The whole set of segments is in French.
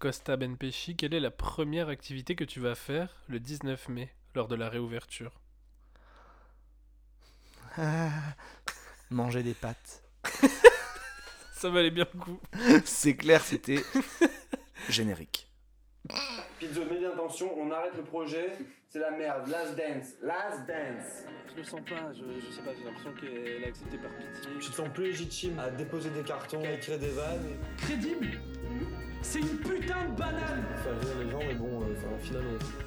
Costa Benpechi, quelle est la première activité que tu vas faire le 19 mai lors de la réouverture? Ah, Manger des pâtes. Ça valait bien le coup. C'est clair, c'était générique. Pizzo, mets bien attention, on arrête le projet. C'est la merde. Last dance. Last dance. Je le sens pas, je, je sais pas, j'ai l'impression qu'elle a accepté par pitié. Tu te sens plus légitime à déposer des cartons, à écrire des vannes. Crédible C'est une putain de banane Faire rire les gens, mais bon, euh, enfin, au final,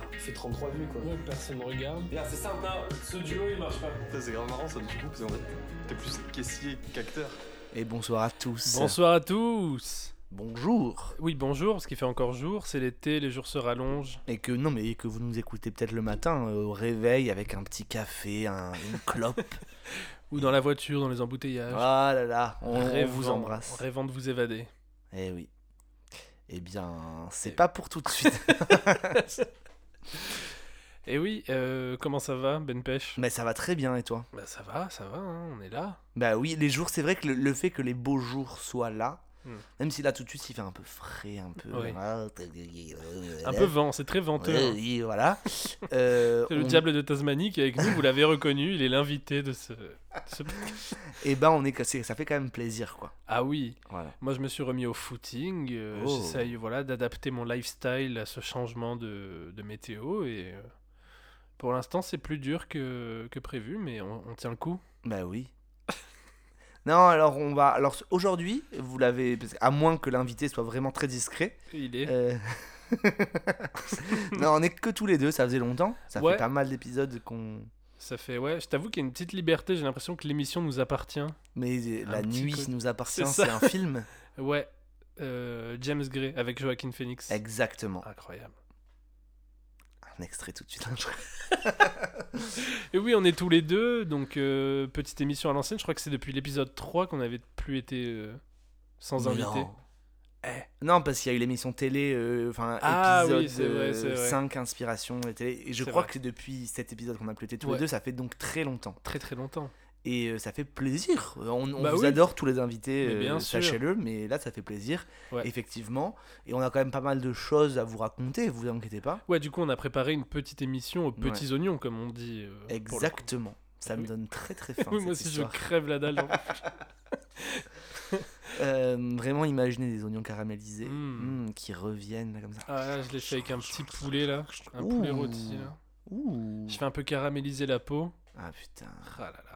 on fait 33 vues quoi. Ouais, personne ne regarde. Regarde, c'est simple, hein. ce duo il marche pas. Ça, C'est grave marrant ça du coup, parce qu'en fait, t'es plus caissier qu'acteur. Et bonsoir à tous. Bonsoir à tous. Bonjour. Oui, bonjour, parce qu'il fait encore jour, c'est l'été, les jours se rallongent. Et que non, mais que vous nous écoutez peut-être le matin euh, au réveil avec un petit café, un- une clope. Ou dans la voiture, dans les embouteillages. ah là là, on, on Rêvant- vous embrasse. Rêvant de vous évader. Eh oui. Eh bien, c'est pas pour tout de suite. Et oui, euh, comment ça va, Ben Pêche mais ça va très bien et toi? Bah ça va, ça va, hein, on est là. Bah oui, les jours, c'est vrai que le, le fait que les beaux jours soient là, Hmm. même si là tout de suite il fait un peu frais, un peu. Un peu vent, c'est très venteux. Ouais, hein. oui, voilà. Euh, C'est le on- diable de Tasmanie qui est avec nous, vous l'avez reconnu, il est l'invité de ce... ce- Eh ben, on est cassé. Ça fait quand même plaisir, quoi. Ah oui, Voilà. moi je me suis remis au footing, euh, Oh. j'essaye voilà, d'adapter mon lifestyle à ce changement de, de météo et euh, pour l'instant c'est plus dur que, que prévu mais on, on tient le coup. Bah oui. Non, alors on va. Alors aujourd'hui, vous l'avez. À moins que l'invité soit vraiment très discret. Il est... euh, non, on est que tous les deux, ça faisait longtemps. Ça Ouais. fait pas mal d'épisodes qu'on. Ça fait, ouais, je t'avoue qu'il y a une petite liberté, j'ai l'impression que l'émission nous appartient. Mais Un la nuit nous appartient, c'est un film. Ouais, euh, James Gray avec Joaquin Phoenix. Exactement. Incroyable. Un extrait tout de suite. Et oui, on est tous les deux, donc euh, petite émission à l'ancienne, je crois que c'est depuis l'épisode 3 qu'on n'avait plus été euh, sans invité. Non. Non, parce qu'il y a eu l'émission télé, euh, enfin, Ah épisode c'est vrai, c'est vrai. 5, Inspiration, et télé. Et je crois vrai. que depuis cet épisode qu'on a plus été tous Ouais. les deux, ça fait donc très longtemps. Très très longtemps. Et euh, ça fait plaisir. On, on Bah vous oui. adore tous les invités, euh, sachez-le, mais là ça fait plaisir, Ouais. effectivement. Et on a quand même pas mal de choses à vous raconter, vous inquiétez pas. Ouais, du coup, on a préparé une petite émission aux petits oignons, comme on dit. euh. Exactement. Ça me Oui. donne très très faim. Oui, moi aussi, je crève la dalle. Euh, vraiment imaginer des oignons caramélisés Mm. mm, qui reviennent là, comme ça. ah là, je l'ai fait avec un petit poulet, là. Un Ouh. poulet rôti, là. Ouh. Je fais un peu caraméliser la peau. Ah putain. Ah là là.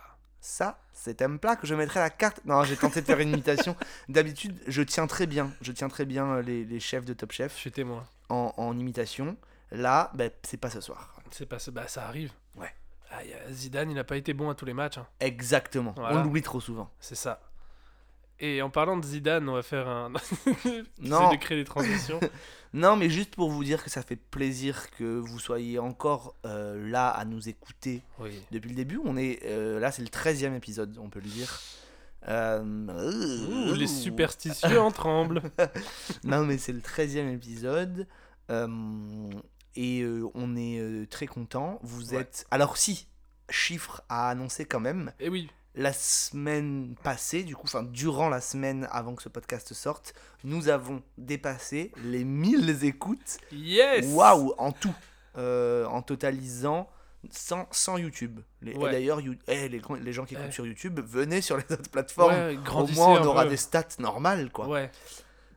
Ça, c'est un plat que je mettrais à la carte. Non, j'ai tenté de faire une imitation. D'habitude, je tiens très bien. Je tiens très bien euh, les, les chefs de Top Je Chef suis témoin. en, en imitation. Là, ben, c'est pas ce soir. C'est pas ça. Bah, ça arrive. Ouais. Ah, y a- Zidane, il n'a pas été bon à tous les matchs. hein. Exactement. Voilà. On l'oublie trop souvent. C'est ça. Et en parlant de Zidane, on va faire un. Non. De créer des transitions. Non, mais juste pour vous dire que ça fait plaisir que vous soyez encore euh, là à nous écouter oui. depuis le début. On est euh, là, c'est le 13e épisode, on peut le dire. Euh, Ouh, les superstitieux en tremblent. Non, mais c'est le 13e épisode. euh, et euh, on est euh, très content. Vous Ouais. êtes. Alors, si, chiffre à annoncer quand même. Et oui. La semaine passée, du coup, enfin, durant la semaine avant que ce podcast sorte, nous avons dépassé les 1000 écoutes. Yes Waouh, en tout. Euh, en totalisant 100, 100 YouTube. Les- Ouais. D'ailleurs, you- eh, les, les gens qui écoutent Eh. sur YouTube, venez sur les autres plateformes. Ouais, Au moins, on aura peu. des stats normales, quoi.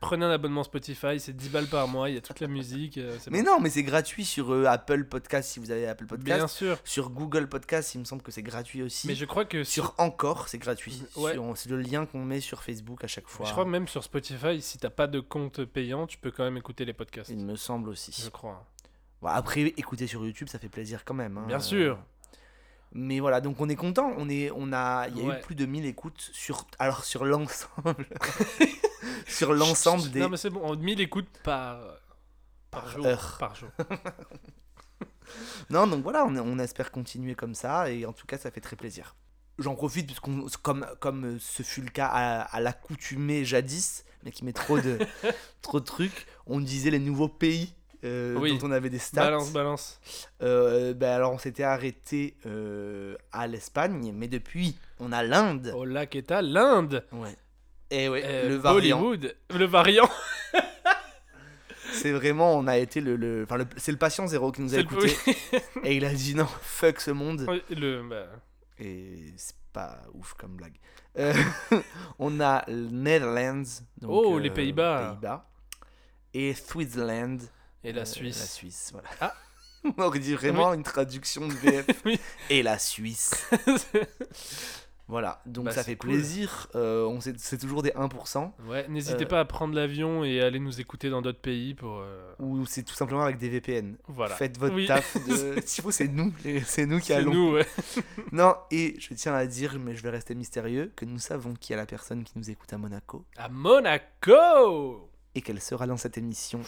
Ouais. Prenez un abonnement Spotify, c'est 10 balles par mois, il y a toute la musique. euh, Mais bon. non, mais c'est gratuit sur euh, Apple Podcast si vous avez Apple Bien Podcast. sûr. Sur Google Podcast, il me semble que c'est gratuit aussi. Mais je crois que sur. Sur Encore, c'est gratuit. Ouais. Sur- C'est le lien qu'on met sur Facebook à chaque fois. Je crois que même sur Spotify, si t'as pas de compte payant, tu peux quand même écouter les podcasts. Il me semble aussi. Je crois. Bon, après, écouter sur YouTube, ça fait plaisir quand même. hein. Bien sûr. Mais voilà, donc on est content. On est, on a, il y a Ouais. eu plus de 1000 écoutes sur, alors sur l'ensemble, sur l'ensemble des. Non, mais c'est bon, 1000 écoutes par. Par, Par jour. heure. Par jour. Non, donc voilà, on, on espère continuer comme ça et en tout cas, ça fait très plaisir. J'en profite puisqu'on, comme, comme euh, ce fut le cas à, à l'accoutumée jadis, mais qui met trop de, trop de trucs, on disait les nouveaux pays euh, Oui. dont on avait des stats. Balance, balance. Euh, ben alors on s'était arrêté euh, à l'Espagne, mais depuis on a l'Inde. Au lac est à l'Inde. Ouais. Et ouais, Euh, le variant. Bollywood. Le variant. c'est vraiment, on a été le. le- Enfin, le- c'est le patient zéro qui nous a le- écouté. Et il a dit non, fuck ce monde. Le, bah, Et c'est pas ouf comme blague. Euh, on a le Netherlands. donc, Oh, euh, les Pays-Bas. Pays-Bas. Et Switzerland. Et la euh, Suisse. La Suisse, voilà. Ah. on aurait dit vraiment une traduction de VF. Oui. Et la Suisse. Voilà, donc Bah, ça fait cool. plaisir. Euh, c'est toujours des 1%. ouais, n'hésitez Euh, pas à prendre l'avion et aller nous écouter dans d'autres pays pour. euh, Ou c'est tout simplement avec des VPN. Voilà. Faites votre Oui. taf. De... C'est nous. C'est nous qui C'est allons. nous, ouais. Non, et je tiens à dire, mais je vais rester mystérieux, que nous savons qui est la personne qui nous écoute à Monaco À Monaco et qu'elle sera dans cette émission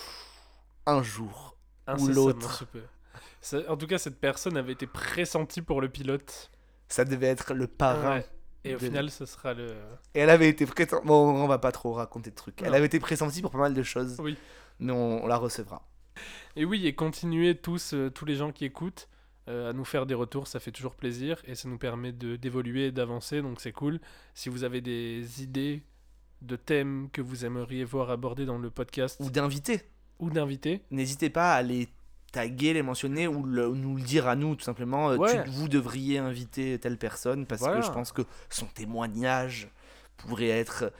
un jour. Incessamment l'autre. En tout cas, cette personne avait été pressentie pour le pilote. Ça devait être le parrain. Ouais. Et au de- final, ce sera le. Et elle avait été pressentie. Bon, on va pas trop raconter de trucs. Elle avait été pressentie pour pas mal de choses. Oui. Mais on, on la recevra. Et oui, et continuez tous, euh, tous les gens qui écoutent, euh, à nous faire des retours, ça fait toujours plaisir et ça nous permet de d'évoluer et d'avancer, donc c'est cool. Si vous avez des idées de thèmes que vous aimeriez voir abordés dans le podcast Ou d'inviter. Ou d'invités, N'hésitez pas à les taguer, les mentionner ou, le- ou nous le dire à nous tout simplement. Euh, Ouais. tu- vous devriez inviter telle personne parce Voilà. que je pense que son témoignage pourrait être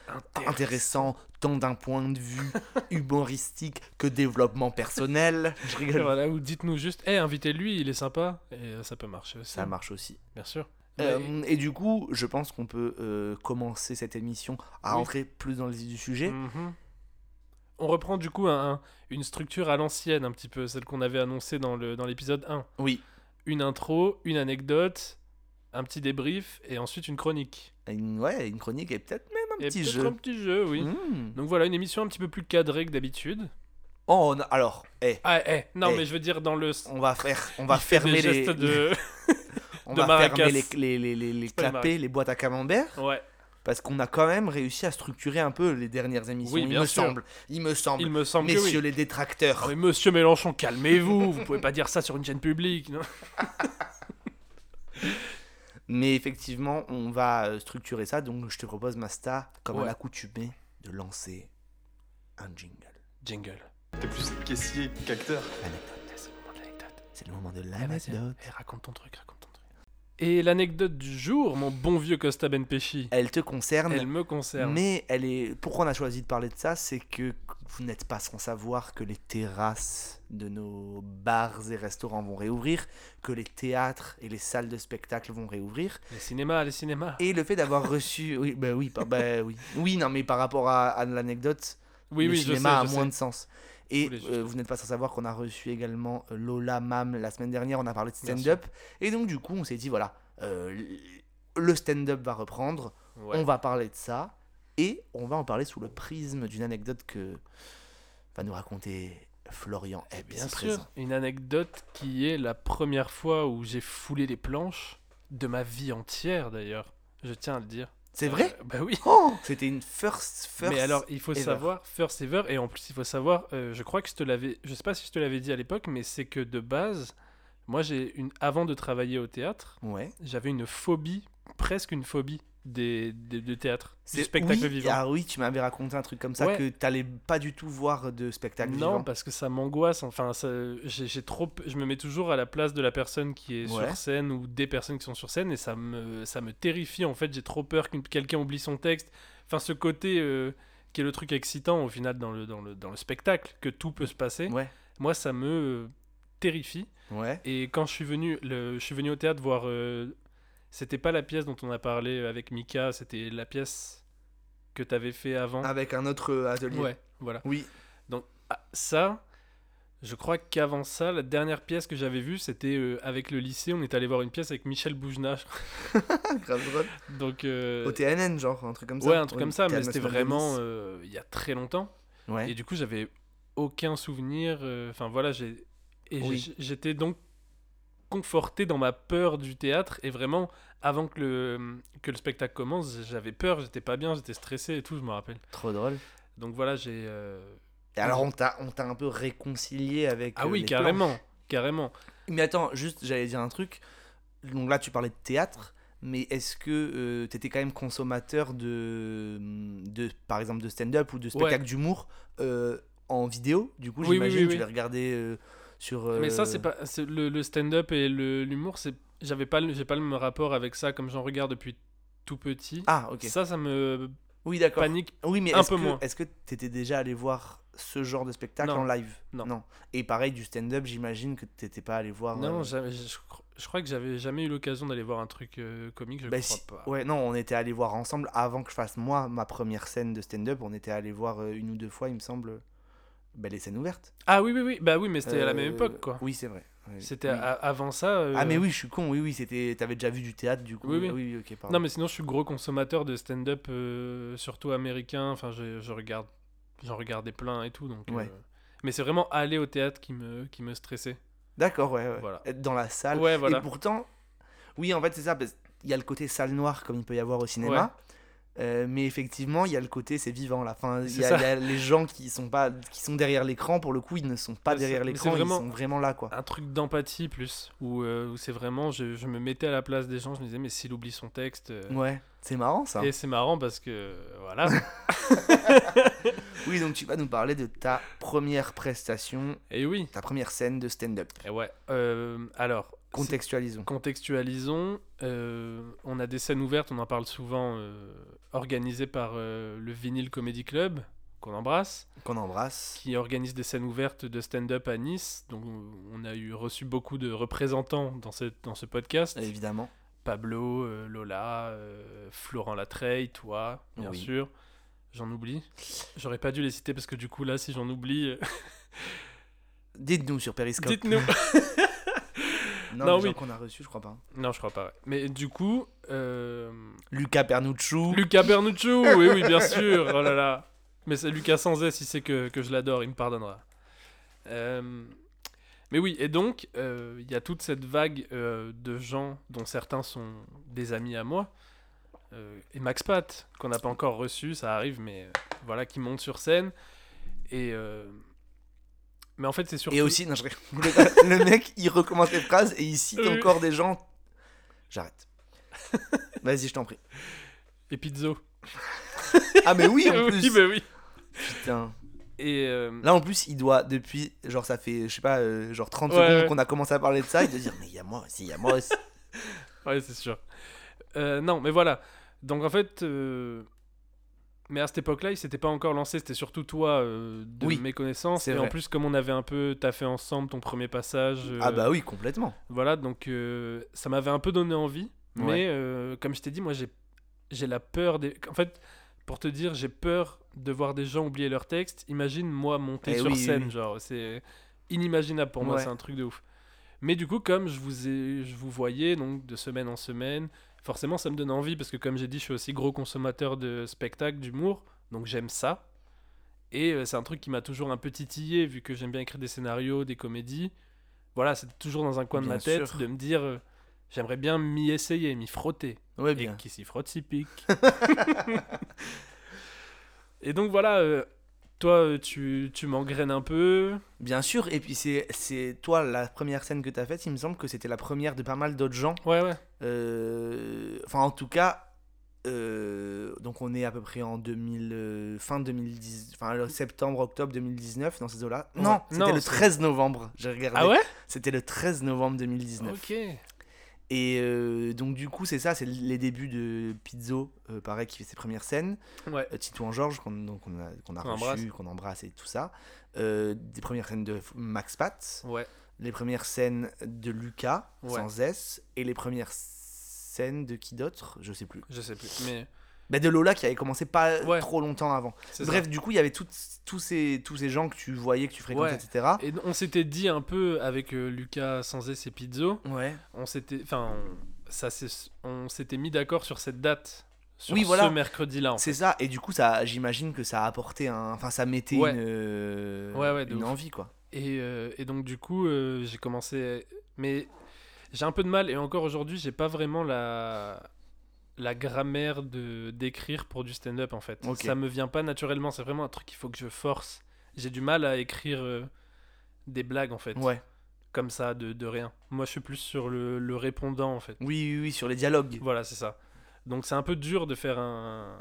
intéressant tant d'un point de vue humoristique que développement personnel. Je rigole. Voilà, ou dites-nous juste, hé, invitez-lui, il est sympa, et euh, ça peut marcher aussi. Ça marche aussi. Bien sûr. Euh, Mais- et du coup, je pense qu'on peut euh, commencer cette émission à Oui. rentrer plus dans le vif du sujet. Mhm. On reprend du coup un- un- une structure à l'ancienne, un petit peu, celle qu'on avait annoncée dans le- dans l'épisode 1. Oui, Une intro, une anecdote, un petit débrief, et ensuite une chronique. une, ouais, une chronique et peut-être même un Et petit jeu. un petit jeu, oui. Mmh. Donc voilà, une émission un petit peu plus cadrée que d'habitude. Oh, non, alors, eh, Ah, eh, non, Eh. mais je veux dire dans le. on va faire, on va fermer les, de. on de va fermer les, les, les, les clapets, les boîtes à camembert, ouais, parce qu'on a quand même réussi à structurer un peu les dernières émissions. Oui, il me sûr. semble, il me semble. il me semble que Messieurs oui. les détracteurs. Ah, mais monsieur Mélenchon, calmez-vous, vous pouvez pas dire ça sur une chaîne publique. Non Mais effectivement, on va euh, structurer ça. Donc, je te propose, Masta, comme à Ouais. l'accoutumée, de lancer un jingle. Jingle. T'es plus caissier qu'acteur. C'est le moment de l'anecdote. C'est le moment de Eh, l'anecdote. eh, raconte ton truc, raconte ton truc. Et l'anecdote du jour, mon bon vieux Costa Benpechi, Elle te concerne. elle me concerne. Mais elle est. Pourquoi on a choisi de parler de ça C'est que vous n'êtes pas sans savoir que les terrasses de nos bars et restaurants vont réouvrir, que les théâtres et les salles de spectacle vont réouvrir. Les cinémas, les cinémas. Et le fait d'avoir reçu. Oui, bah oui, bah oui. Oui, non, mais par rapport à, à l'anecdote, Oui, le oui, je sais, cinéma a moins sais. de sens. Et euh, vous n'êtes pas sans savoir qu'on a reçu également euh, Lola Mam la semaine dernière, on a parlé de stand-up. Et donc, du coup, on s'est dit voilà, euh, le stand-up va reprendre, Ouais. on va parler de ça, et on va en parler sous le prisme d'une anecdote que va nous raconter Florian Bien sûr, présent. une anecdote qui est la première fois où j'ai foulé les planches de ma vie entière d'ailleurs. Je tiens à le dire. C'est vrai Euh, Bah oui. Oh C'était une first, first. Mais alors, il faut ever. savoir, first ever, et en plus, il faut savoir, euh, je crois que je te l'avais, je sais pas si je te l'avais dit à l'époque, mais c'est que de base, moi, j'ai une, avant de travailler au théâtre, Ouais. j'avais une phobie, presque une phobie des, des, de théâtre, du C'est- spectacle oui, vivant. Ah oui, tu m'avais raconté un truc comme ça Ouais. que t'allais pas du tout voir de spectacle Non, vivant. parce que ça m'angoisse. Enfin, ça- j'ai j'ai trop, je me mets toujours à la place de la personne qui est Ouais. sur scène ou des personnes qui sont sur scène et ça me, ça me terrifie. En fait, j'ai trop peur que quelqu'un oublie son texte. Enfin, ce côté euh, qui est le truc excitant au final dans le, dans le, dans le spectacle, que tout peut se passer. Ouais. Moi, ça me terrifie. Ouais. Et quand je suis venu, le, je suis venu au théâtre voir. euh, c'était pas la pièce dont on a parlé avec Mika, c'était la pièce que tu avais fait avant. Avec un autre euh, atelier. ouais, voilà. Oui. Ah, ça, je crois qu'avant ça, la dernière pièce que j'avais vue, c'était euh, avec le lycée. On est allé voir une pièce avec Michel Boujna. Grave drôle. Donc, euh, Au TNN, genre, un truc comme ça. ouais, un truc comme ça, mais c'était vraiment euh, il y a très longtemps. Ouais. Et du coup, j'avais aucun souvenir. euh, Enfin, voilà, j'ai. Et Oui. j'étais donc conforté dans ma peur du théâtre. Et vraiment, avant que le, que le spectacle commence, j'avais peur, j'étais pas bien, j'étais stressé et tout, je me rappelle. Trop drôle. Donc voilà, j'ai. euh, Et alors, on t'a, on t'a un peu réconcilié avec. Ah euh, oui, les carrément, planches. carrément. Mais attends, juste, j'allais dire un truc. Donc là, tu parlais de théâtre, mais est-ce que tu étais quand même consommateur de, de, par exemple, de stand-up ou de spectacle d'humour euh, en vidéo, du coup, Oui, oui, j'imagine. oui, Tu oui. les regardais euh. Mais ça, euh, c'est pas c'est le, le stand-up et l'humour. C'est j'avais pas le- j'ai pas le même rapport avec ça comme j'en regarde depuis tout petit. Ah, ok. Ça, ça me Oui, d'accord. panique. Oui, mais un peu que, moins. Est-ce que t'étais déjà allé voir ce genre de spectacle Non. en live? Non. Et pareil, du stand-up, j'imagine que t'étais pas allé voir. Non, euh, jamais- je, je cro- je crois que j'avais jamais eu l'occasion d'aller voir un truc euh, comique. Je bah, crois si- pas. Ouais, non, on était allé voir ensemble avant que je fasse moi ma première scène de stand-up. On était allé voir euh, une ou deux fois, il me semble, bah, les scènes ouvertes. Ah oui, oui, oui. Bah oui, mais c'était à la Euh, même époque, quoi. Oui, c'est vrai. Oui. C'était Oui. avant ça. euh, Ah, mais oui, je suis con. Oui, oui, c'était. T'avais déjà vu du théâtre, du coup. Oui, oui. Ah oui. Non, mais sinon, je suis gros consommateur de stand-up, euh, surtout américain. Enfin, je, je regarde, j'en regardais plein et tout. Donc, Ouais. euh, Mais c'est vraiment aller au théâtre qui me, qui me stressait. D'accord, ouais, ouais. Voilà. Être dans la salle. Ouais, voilà. Et pourtant, oui, en fait, c'est ça. parce qu'il y a le côté salle noire comme il peut y avoir au cinéma. Euh, mais effectivement, il y a le côté c'est vivant là. Enfin, il y, a- y les gens qui sont pas, qui sont derrière l'écran. Pour le coup, ils ne sont pas derrière l'écran. Ils sont vraiment là, quoi. Un truc d'empathie plus, où, euh, où c'est vraiment, je, je me mettais à la place des gens, je me disais, mais s'il oublie son texte. euh, Ouais, c'est marrant ça. Et c'est marrant parce que, voilà. Oui, donc tu vas nous parler de ta première prestation, et oui, ta première scène de stand-up. et ouais. Alors, Contextualisons. Contextualisons, euh, on a des scènes ouvertes, on en parle souvent, euh, organisées par euh, le Vinyl Comedy Club, qu'on embrasse, Qu'on embrasse. qui organise des scènes ouvertes de stand-up à Nice. Donc on a eu reçu beaucoup de représentants dans, cette, dans ce podcast. Évidemment. Pablo, Lola, Florent Latreille, toi, bien Oui. sûr. J'en oublie. J'aurais pas dû les citer parce que du coup là, si j'en oublie, Dites-nous sur Periscope. dites-nous. Non, Non, les oui. gens qu'on a reçus, je crois pas. non, je crois pas. ouais. Mais du coup, euh, Lucas Pernucciu. Lucas Bernucciu, oui, oui, bien sûr. Oh là là. Mais c'est Lucas sans S, il sait que, que je l'adore, il me pardonnera. Euh, mais oui, et donc, euh, il y a toute cette vague de gens, dont certains sont des amis à moi, et Max Pat, qu'on n'a pas encore reçu, ça arrive, mais voilà, qui monte sur scène. Et. Mais en fait, c'est surtout. Et aussi, non, je... le, mec, il recommence les phrases et il cite encore des gens. J'arrête. Vas-y, je t'en prie. Et Pizzo. Ah, mais oui, en oui, plus. bah oui. Putain. Et. euh, Là, en plus, il doit, depuis, genre, ça fait, je sais pas, euh, genre 30 Ouais, secondes ouais. qu'on a commencé à parler de ça, il doit dire, mais il y a moi aussi, il y a moi aussi. Ouais, c'est sûr. Euh, non, mais voilà. Donc en fait, euh, mais à cette époque-là, il s'était pas encore lancé. C'était surtout toi, euh, de Oui, mes connaissances. Et en plus, comme on avait un peu taffé ensemble ton premier passage. euh, Ah, bah oui, complètement. Voilà, donc euh, ça m'avait un peu donné envie. Mais euh, comme je t'ai dit, moi, j'ai la peur des. En fait, pour te dire, j'ai peur de voir des gens oublier leur texte. Imagine moi monter Eh sur oui, scène, oui. genre, c'est inimaginable pour moi, c'est un truc de ouf. Mais du coup, comme je vous ai, je vous voyais donc de semaine en semaine, forcément, ça me donne envie parce que comme j'ai dit, je suis aussi gros consommateur de spectacles, d'humour, donc j'aime ça. Et euh, c'est un truc qui m'a toujours un peu titillé vu que j'aime bien écrire des scénarios, des comédies. Voilà, c'est toujours dans un coin de Bien ma tête sûr. de me dire, euh, j'aimerais bien m'y essayer, m'y frotter. Ouais, Et bien. qui s'y frotte s'y pique. et donc voilà, euh, toi euh, tu, tu m'engraines un peu. Bien sûr, et puis c'est, c'est toi, la première scène que t'as faite, il me semble que c'était la première de pas mal d'autres gens. Ouais, ouais. Euh, Enfin, en tout cas, euh, donc on est à peu près en 2000, euh, fin 2010, enfin septembre, octobre 2019, dans ces eaux-là. Ouais. Non, c'était Non, le c'est- 13 novembre, j'ai regardé. Ah ouais? C'était le 13 novembre 2019. Ok. Et euh, donc du coup, c'est ça, c'est les débuts de Pizzo, euh, pareil, qui fait ses premières scènes. Ouais. Euh, Titouan Georges, qu'on a, qu'on a Qu'on reçu, qu'on embrasse et tout ça. Des premières scènes de Max Pat, Ouais. les premières scènes de Lucas, Ouais. sans S, et les premières scènes de qui d'autre? Je sais plus. Je sais plus. Mais Bah, de Lola qui avait commencé pas Ouais. trop longtemps avant. Bref, ça. du coup, il y avait ces, tous ces gens que tu voyais, que tu fréquentais, Ouais. etc. Et on s'était dit un peu avec euh, Lucas Sanzès et Pizzo, Ouais. on s'était, enfin, ça, on s'était mis d'accord sur cette date, sur Oui, ce voilà. mercredi-là. en C'est ça, et du coup, ça, j'imagine que ça a apporté un. Enfin, ça mettait Ouais. une, euh, Ouais, ouais, de une envie, quoi. Et, euh, et donc du coup, euh, j'ai commencé, mais j'ai un peu de mal et encore aujourd'hui, j'ai pas vraiment la la grammaire de d'écrire pour du stand-up en fait. Ça me vient pas naturellement, c'est vraiment un truc qu'il faut que je force. J'ai du mal à écrire euh, des blagues en fait, Ouais. comme ça de, de rien. Moi, je suis plus sur le, le répondant en fait. Oui, oui, oui, sur les dialogues. Voilà, c'est ça. Donc c'est un peu dur de faire un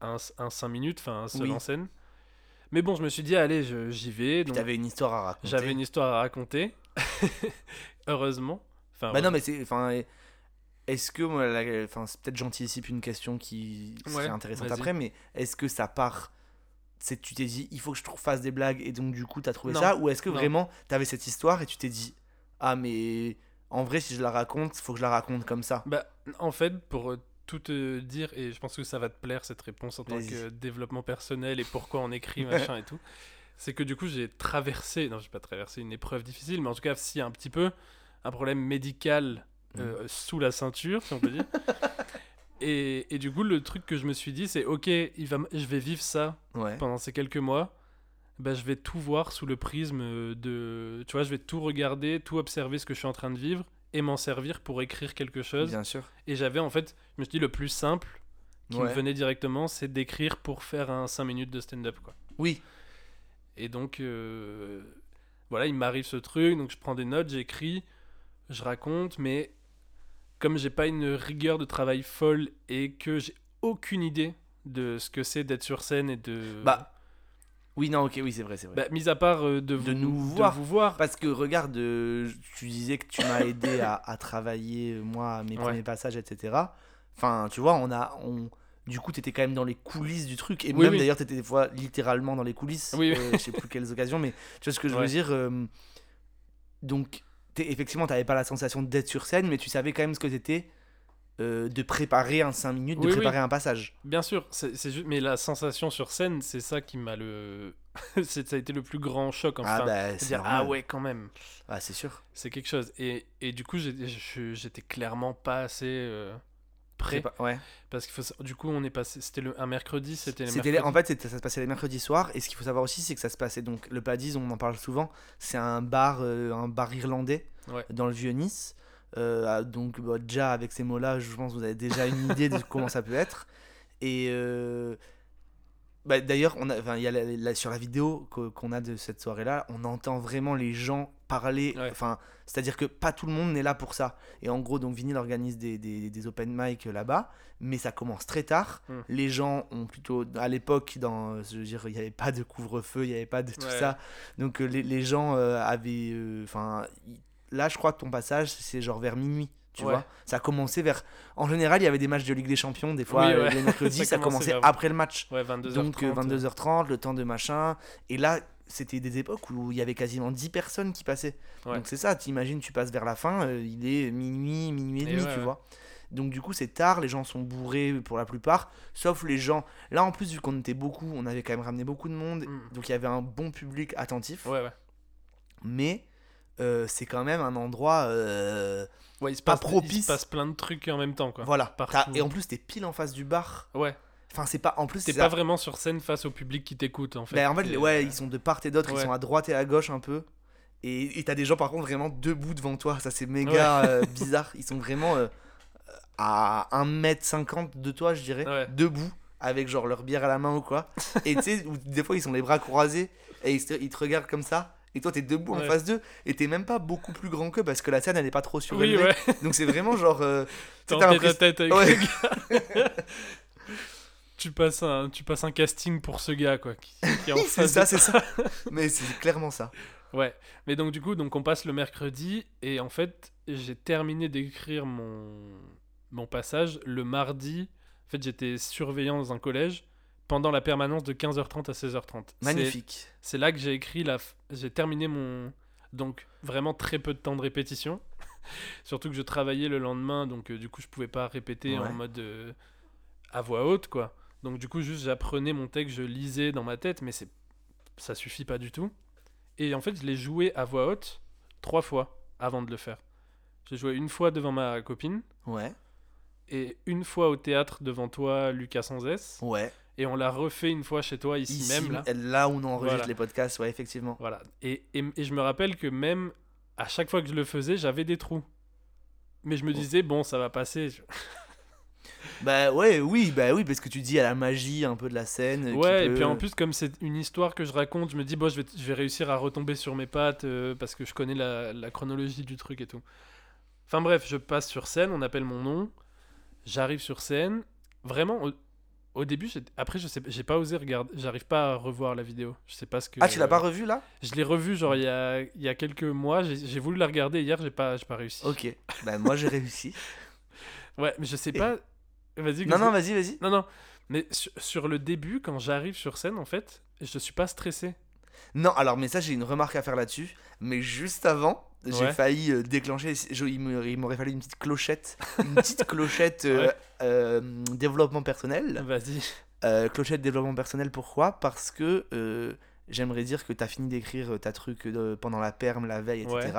un, un 5 minutes, enfin un seul Oui. en scène. Mais bon, je me suis dit, allez, j'y vais. Donc, t'avais une histoire à raconter. j'avais une histoire à raconter. Heureusement. Enfin, Bah non, mais c'est. Enfin, est-ce que. Enfin, c'est peut-être j'anticipe une question qui serait Ouais, intéressante après, mais est-ce que ça part. C'est tu t'es dit, il faut que je fasse des blagues et donc du coup t'as trouvé Non, ça Ou est-ce que non. vraiment t'avais cette histoire et tu t'es dit, ah, mais en vrai, si je la raconte, faut que je la raconte comme ça? Bah, en fait, pour euh, tout te dire, et je pense que ça va te plaire cette réponse en tant que développement personnel et pourquoi on écrit, machin et tout, c'est que du coup, j'ai traversé, non, j'ai pas traversé une épreuve difficile, mais en tout cas, si un petit peu, un problème médical euh, Mhm. sous la ceinture, si on peut dire. et, et du coup, le truc que je me suis dit, c'est ok, il va, je vais vivre ça Ouais. pendant ces quelques mois. Bah, je vais tout voir sous le prisme de. Tu vois, je vais tout regarder, tout observer ce que je suis en train de vivre et m'en servir pour écrire quelque chose. Bien sûr. Et j'avais en fait, je me suis dit le plus simple qui me venait directement, c'est d'écrire pour faire un 5 minutes de stand-up quoi. Oui. Et donc euh, voilà, il m'arrive ce truc, donc je prends des notes, j'écris, je raconte, mais comme j'ai pas une rigueur de travail folle et que j'ai aucune idée de ce que c'est d'être sur scène et de Bah, Oui, non, ok, oui, c'est vrai, c'est vrai. bah, mis à part euh, de, vous, nous voir. vous voir. Parce que regarde, euh, tu disais que tu m'as aidé à, à travailler, moi, mes Ouais. premiers passages, etc. Enfin, tu vois, on a. On... Du coup, t'étais quand même dans les coulisses du truc. Et Oui, même oui. d'ailleurs, t'étais des fois littéralement dans les coulisses. Oui, oui. euh, je sais plus quelles occasions, mais tu vois ce que je veux dire. euh, Donc, effectivement, t'avais pas la sensation d'être sur scène, mais tu savais quand même ce que c'était euh, de préparer un 5 minutes, de oui. préparer un passage. Bien sûr, c'est juste, mais la sensation sur scène, c'est ça qui m'a le, c'est- ça a été le plus grand choc. Enfin, ah, bah, c'est dire normal. ah ouais quand même, Ah, c'est sûr. c'est quelque chose. Et, et du coup, j'étais clairement pas assez euh, Prépa- Ouais. parce sa- du coup, on est passé, c'était le un mercredi, c'était le C'était les- en fait, ça se passait les mercredis soirs. Et ce qu'il faut savoir aussi, c'est que ça se passait donc le Paddy's, on en parle souvent. C'est un bar, euh, un bar irlandais Ouais. dans le vieux Nice. Euh, ah, donc bah, déjà avec ces mots-là, je pense que vous avez déjà une idée de comment ça peut être. Et euh, bah, d'ailleurs, on a, y a la- la- sur la vidéo que- qu'on a de cette soirée-là, on entend vraiment les gens parler. Ouais. Enfin, c'est-à-dire que pas tout le monde n'est là pour ça. Et en gros, donc Vinyl organise des, des, des open mic là-bas, mais ça commence très tard. Hmm. Les gens ont plutôt, à l'époque, dans, je veux dire, il n'y avait pas de couvre-feu, il n'y avait pas de tout Ouais. ça. Donc euh, les, les gens euh, avaient, euh, enfin, là, je crois que ton passage, c'est genre vers minuit. Tu Ouais. vois, ça a commencé vers. En général, il y avait des matchs de Ligue des Champions, des fois Oui, euh, ouais. les mercredis, Ça ça, commençait vers- après le match. Ouais, 22h30. Donc euh, 22h30, le temps de machin. Et là, c'était des époques où il y avait quasiment 10 personnes qui passaient. Donc c'est ça, t'imagines, tu passes vers la fin, euh, il est minuit, minuit et Et demi, tu vois. Donc du coup, c'est tard, les gens sont bourrés pour la plupart, sauf les gens. Là, en plus, vu qu'on était beaucoup, on avait quand même ramené beaucoup de monde, Mm. donc il y avait un bon public attentif. Ouais, ouais. Mais euh, c'est quand même un endroit. euh, Ouais, il se Pas passe, il propice. se passe plein de trucs en même temps, quoi. voilà. partout. Et en plus, t'es pile en face du bar. Ouais. Enfin, c'est pas. En plus, T'es pas vraiment sur scène face au public qui t'écoute, en fait. Ben, en fait, ouais, ils sont de part et d'autre, Ouais. ils sont à droite et à gauche un peu. Et t'as des gens par contre vraiment debout devant toi, ça c'est méga euh, bizarre. Ils sont vraiment euh, à 1m50 de toi, je dirais, debout, avec genre leur bière à la main ou quoi. Et tu sais, des fois ils sont les bras croisés et ils te, ils te regardent comme ça. Et toi t'es debout en face d'eux et t'es même pas beaucoup plus grand qu'eux parce que la scène elle est pas trop Oui, surélevée. ouais. Donc c'est vraiment genre. euh, T'es en tête avec Ouais. le gars. tu, passes un, tu passes un casting pour ce gars, quoi. Qui, qui c'est ça, de- c'est ça. Mais c'est clairement ça. Ouais. Mais donc, du coup, donc on passe le mercredi. Et en fait, j'ai terminé d'écrire mon, mon passage le mardi. En fait, j'étais surveillant dans un collège pendant la permanence de 15h30 à 16h30. C'est- Magnifique. C'est là que j'ai écrit la. f- J'ai terminé mon. Donc, vraiment très peu de temps de répétition. Surtout que je travaillais le lendemain, donc euh, du coup, je pouvais pas répéter Ouais. en mode. euh, à voix haute, quoi. Donc, du coup, juste j'apprenais mon texte, je lisais dans ma tête, mais c'est ça suffit pas du tout. Et en fait, je l'ai joué à voix haute trois fois avant de le faire. J'ai joué une fois devant ma copine Ouais. et une fois au théâtre devant toi, Lucas Sans S. Ouais. Et on l'a refait une fois chez toi, ici, Ici, même, là. là où on enregistre Voilà. les podcasts, ouais, effectivement. Voilà. Et, et, et je me rappelle que même à chaque fois que je le faisais, j'avais des trous. Mais je me disais, bon, ça va passer. Bah ouais, oui, bah oui, parce que tu dis à la magie un peu de la scène. qui Ouais, et puis en plus, comme c'est une histoire que je raconte, je me dis, bon, je vais, je vais réussir à retomber sur mes pattes euh, parce que je connais la, la chronologie du truc et tout. Enfin bref, je passe sur scène, on appelle mon nom, j'arrive sur scène. Vraiment, au, début, après, je sais, j'ai pas osé regarder, j'arrive pas à revoir la vidéo. Je sais pas ce que. Ah, tu l'as pas revu là? Je l'ai revu genre il y a, il y a quelques mois. J'ai voulu la regarder hier, j'ai pas, j'ai pas réussi. Ok. Bah, moi j'ai réussi. Ouais, mais je sais pas. Vas-y. Non, non, vas-y, vas-y. non, non. Mais sur, sur le début, quand j'arrive sur scène, en fait, je suis pas stressé. Non, alors, mais ça, j'ai une remarque à faire là-dessus. Mais juste avant, j'ai Ouais. failli euh, déclencher. je- il me- il m'aurait fallu une petite clochette. Une petite clochette euh, Ouais. euh, développement personnel. Vas-y. Euh, clochette développement personnel, pourquoi? Parce que euh, j'aimerais dire que tu as fini d'écrire euh, ta truc euh, pendant la perme, la veille, etc.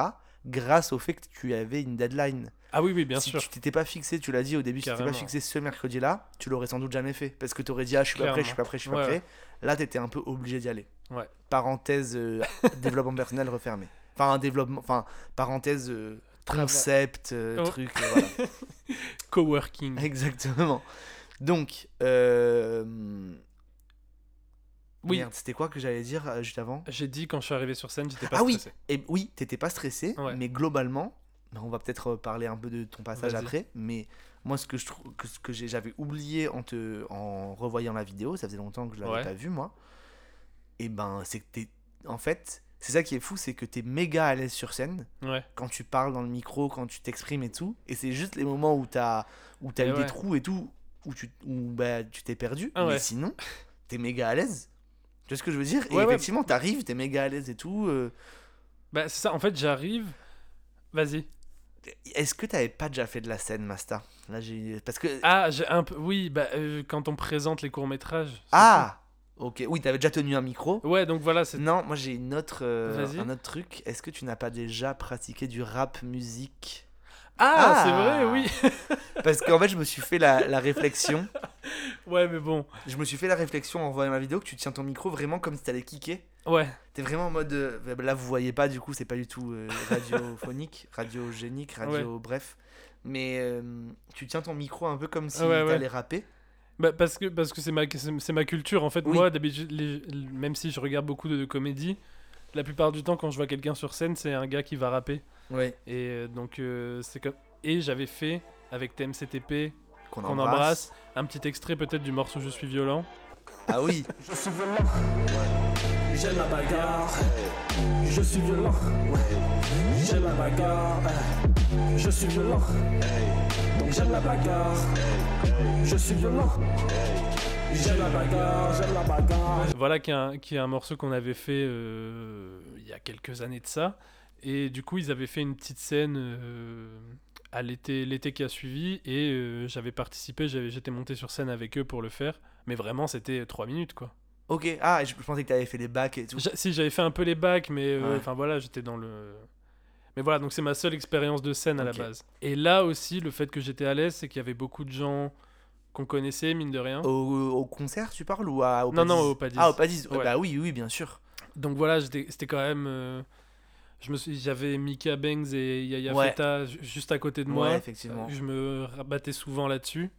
Grâce au fait que tu avais une deadline. Ah oui, oui, bien si sûr. tu t'étais pas fixé, tu l'as dit au début, si tu t'étais pas fixé ce mercredi-là, tu l'aurais sans doute jamais fait. Parce que tu aurais dit, ah, je suis pas prêt, je suis pas prêt, je suis pas prêt. Là, tu étais un peu obligé d'y aller. Ouais. Parenthèse, euh, développement personnel refermé. Enfin, un développement, enfin, parenthèse, euh, concept, euh, Oh. truc, euh, voilà. Coworking. Exactement. Donc. Oui. merde, c'était quoi que j'allais dire juste avant? J'ai dit quand je suis arrivé sur scène, j'étais pas Ah oui, stressé. et oui, t'étais pas stressé, Ouais. mais globalement, on va peut-être parler un peu de ton passage Vas-y. après, mais moi ce que je trouve que ce que j'ai- j'avais oublié en te en revoyant la vidéo, ça faisait longtemps que je l'avais Ouais. pas vu moi. Et ben c'est que t'es en fait, c'est ça qui est fou, c'est que t'es méga à l'aise sur scène Ouais. quand tu parles dans le micro, quand tu t'exprimes et tout, et c'est juste les moments où t'as où t'as Et eu ouais. des trous et tout où tu où bah tu t'es perdu, Ah mais sinon t'es méga à l'aise. Tu vois ce que je veux dire? Et effectivement, t'arrives, t'es méga à l'aise et tout. euh, Bah, c'est ça, en fait, j'arrive. Vas-y. Est-ce que t'avais pas déjà fait de la scène, Masta? Là, j'ai parce que Ah, j'ai un peu. Oui, bah, euh, quand on présente les courts-métrages. c'est ah, ok, oui, t'avais déjà tenu un micro. Ouais, donc voilà, c'est. Non, moi j'ai une autre, euh, un autre truc. Est-ce que tu n'as pas déjà pratiqué du rap musique? Ah, c'est Ah. vrai, oui. Parce qu'en fait, je me suis fait la, la réflexion. ouais, mais bon. Je me suis fait la réflexion en voyant ma vidéo que tu tiens ton micro vraiment comme si t'allais kicker. Ouais. T'es vraiment en mode. euh, là, vous voyez pas, du coup, c'est pas du tout euh, radiophonique, radiogénique, radio. Bref. Mais euh, tu tiens ton micro un peu comme si Ouais, ouais. t'allais rapper. Bah, parce que parce que c'est ma c'est c'est ma culture en fait Oui. moi d'habitude même si je regarde beaucoup de, comédies la plupart du temps quand je vois quelqu'un sur scène c'est un gars qui va rapper Ouais. et euh, donc euh, c'est comme et j'avais fait avec TMCTP Qu'on embrasse. embrasse un petit extrait peut-être du morceau Je suis violent Ah oui. Je suis violent. J'aime la bagarre. Je suis violent. J'aime la bagarre. Je suis violent. Donc j'aime la bagarre. Je suis violent. J'aime la bagarre. J'aime la bagarre. voilà qui est un, qui est un morceau qu'on avait fait euh, il y a quelques années de ça et du coup ils avaient fait une petite scène euh, à l'été l'été qui a suivi et euh, j'avais participé j'avais j'étais monté sur scène avec eux pour le faire mais vraiment c'était trois minutes quoi Ok. Ah, je, je pensais que t'avais fait les bacs et tout. J'a- si j'avais fait un peu les bacs mais euh, Ouais. enfin voilà j'étais dans le mais voilà donc c'est ma seule expérience de scène à la base et là aussi le fait que j'étais à l'aise c'est qu'il y avait beaucoup de gens qu'on connaissait mine de rien Au, au concert, tu parles ou à, au Non, non, au Padis. Ah, au Padis. Ouais. Bah oui, oui, bien sûr. Donc voilà, c'était quand même. euh, je me suis, j'avais Mika Bangs et Yaya Ouais. Feta juste à côté de moi. Ouais, effectivement. Je me rabattais souvent là-dessus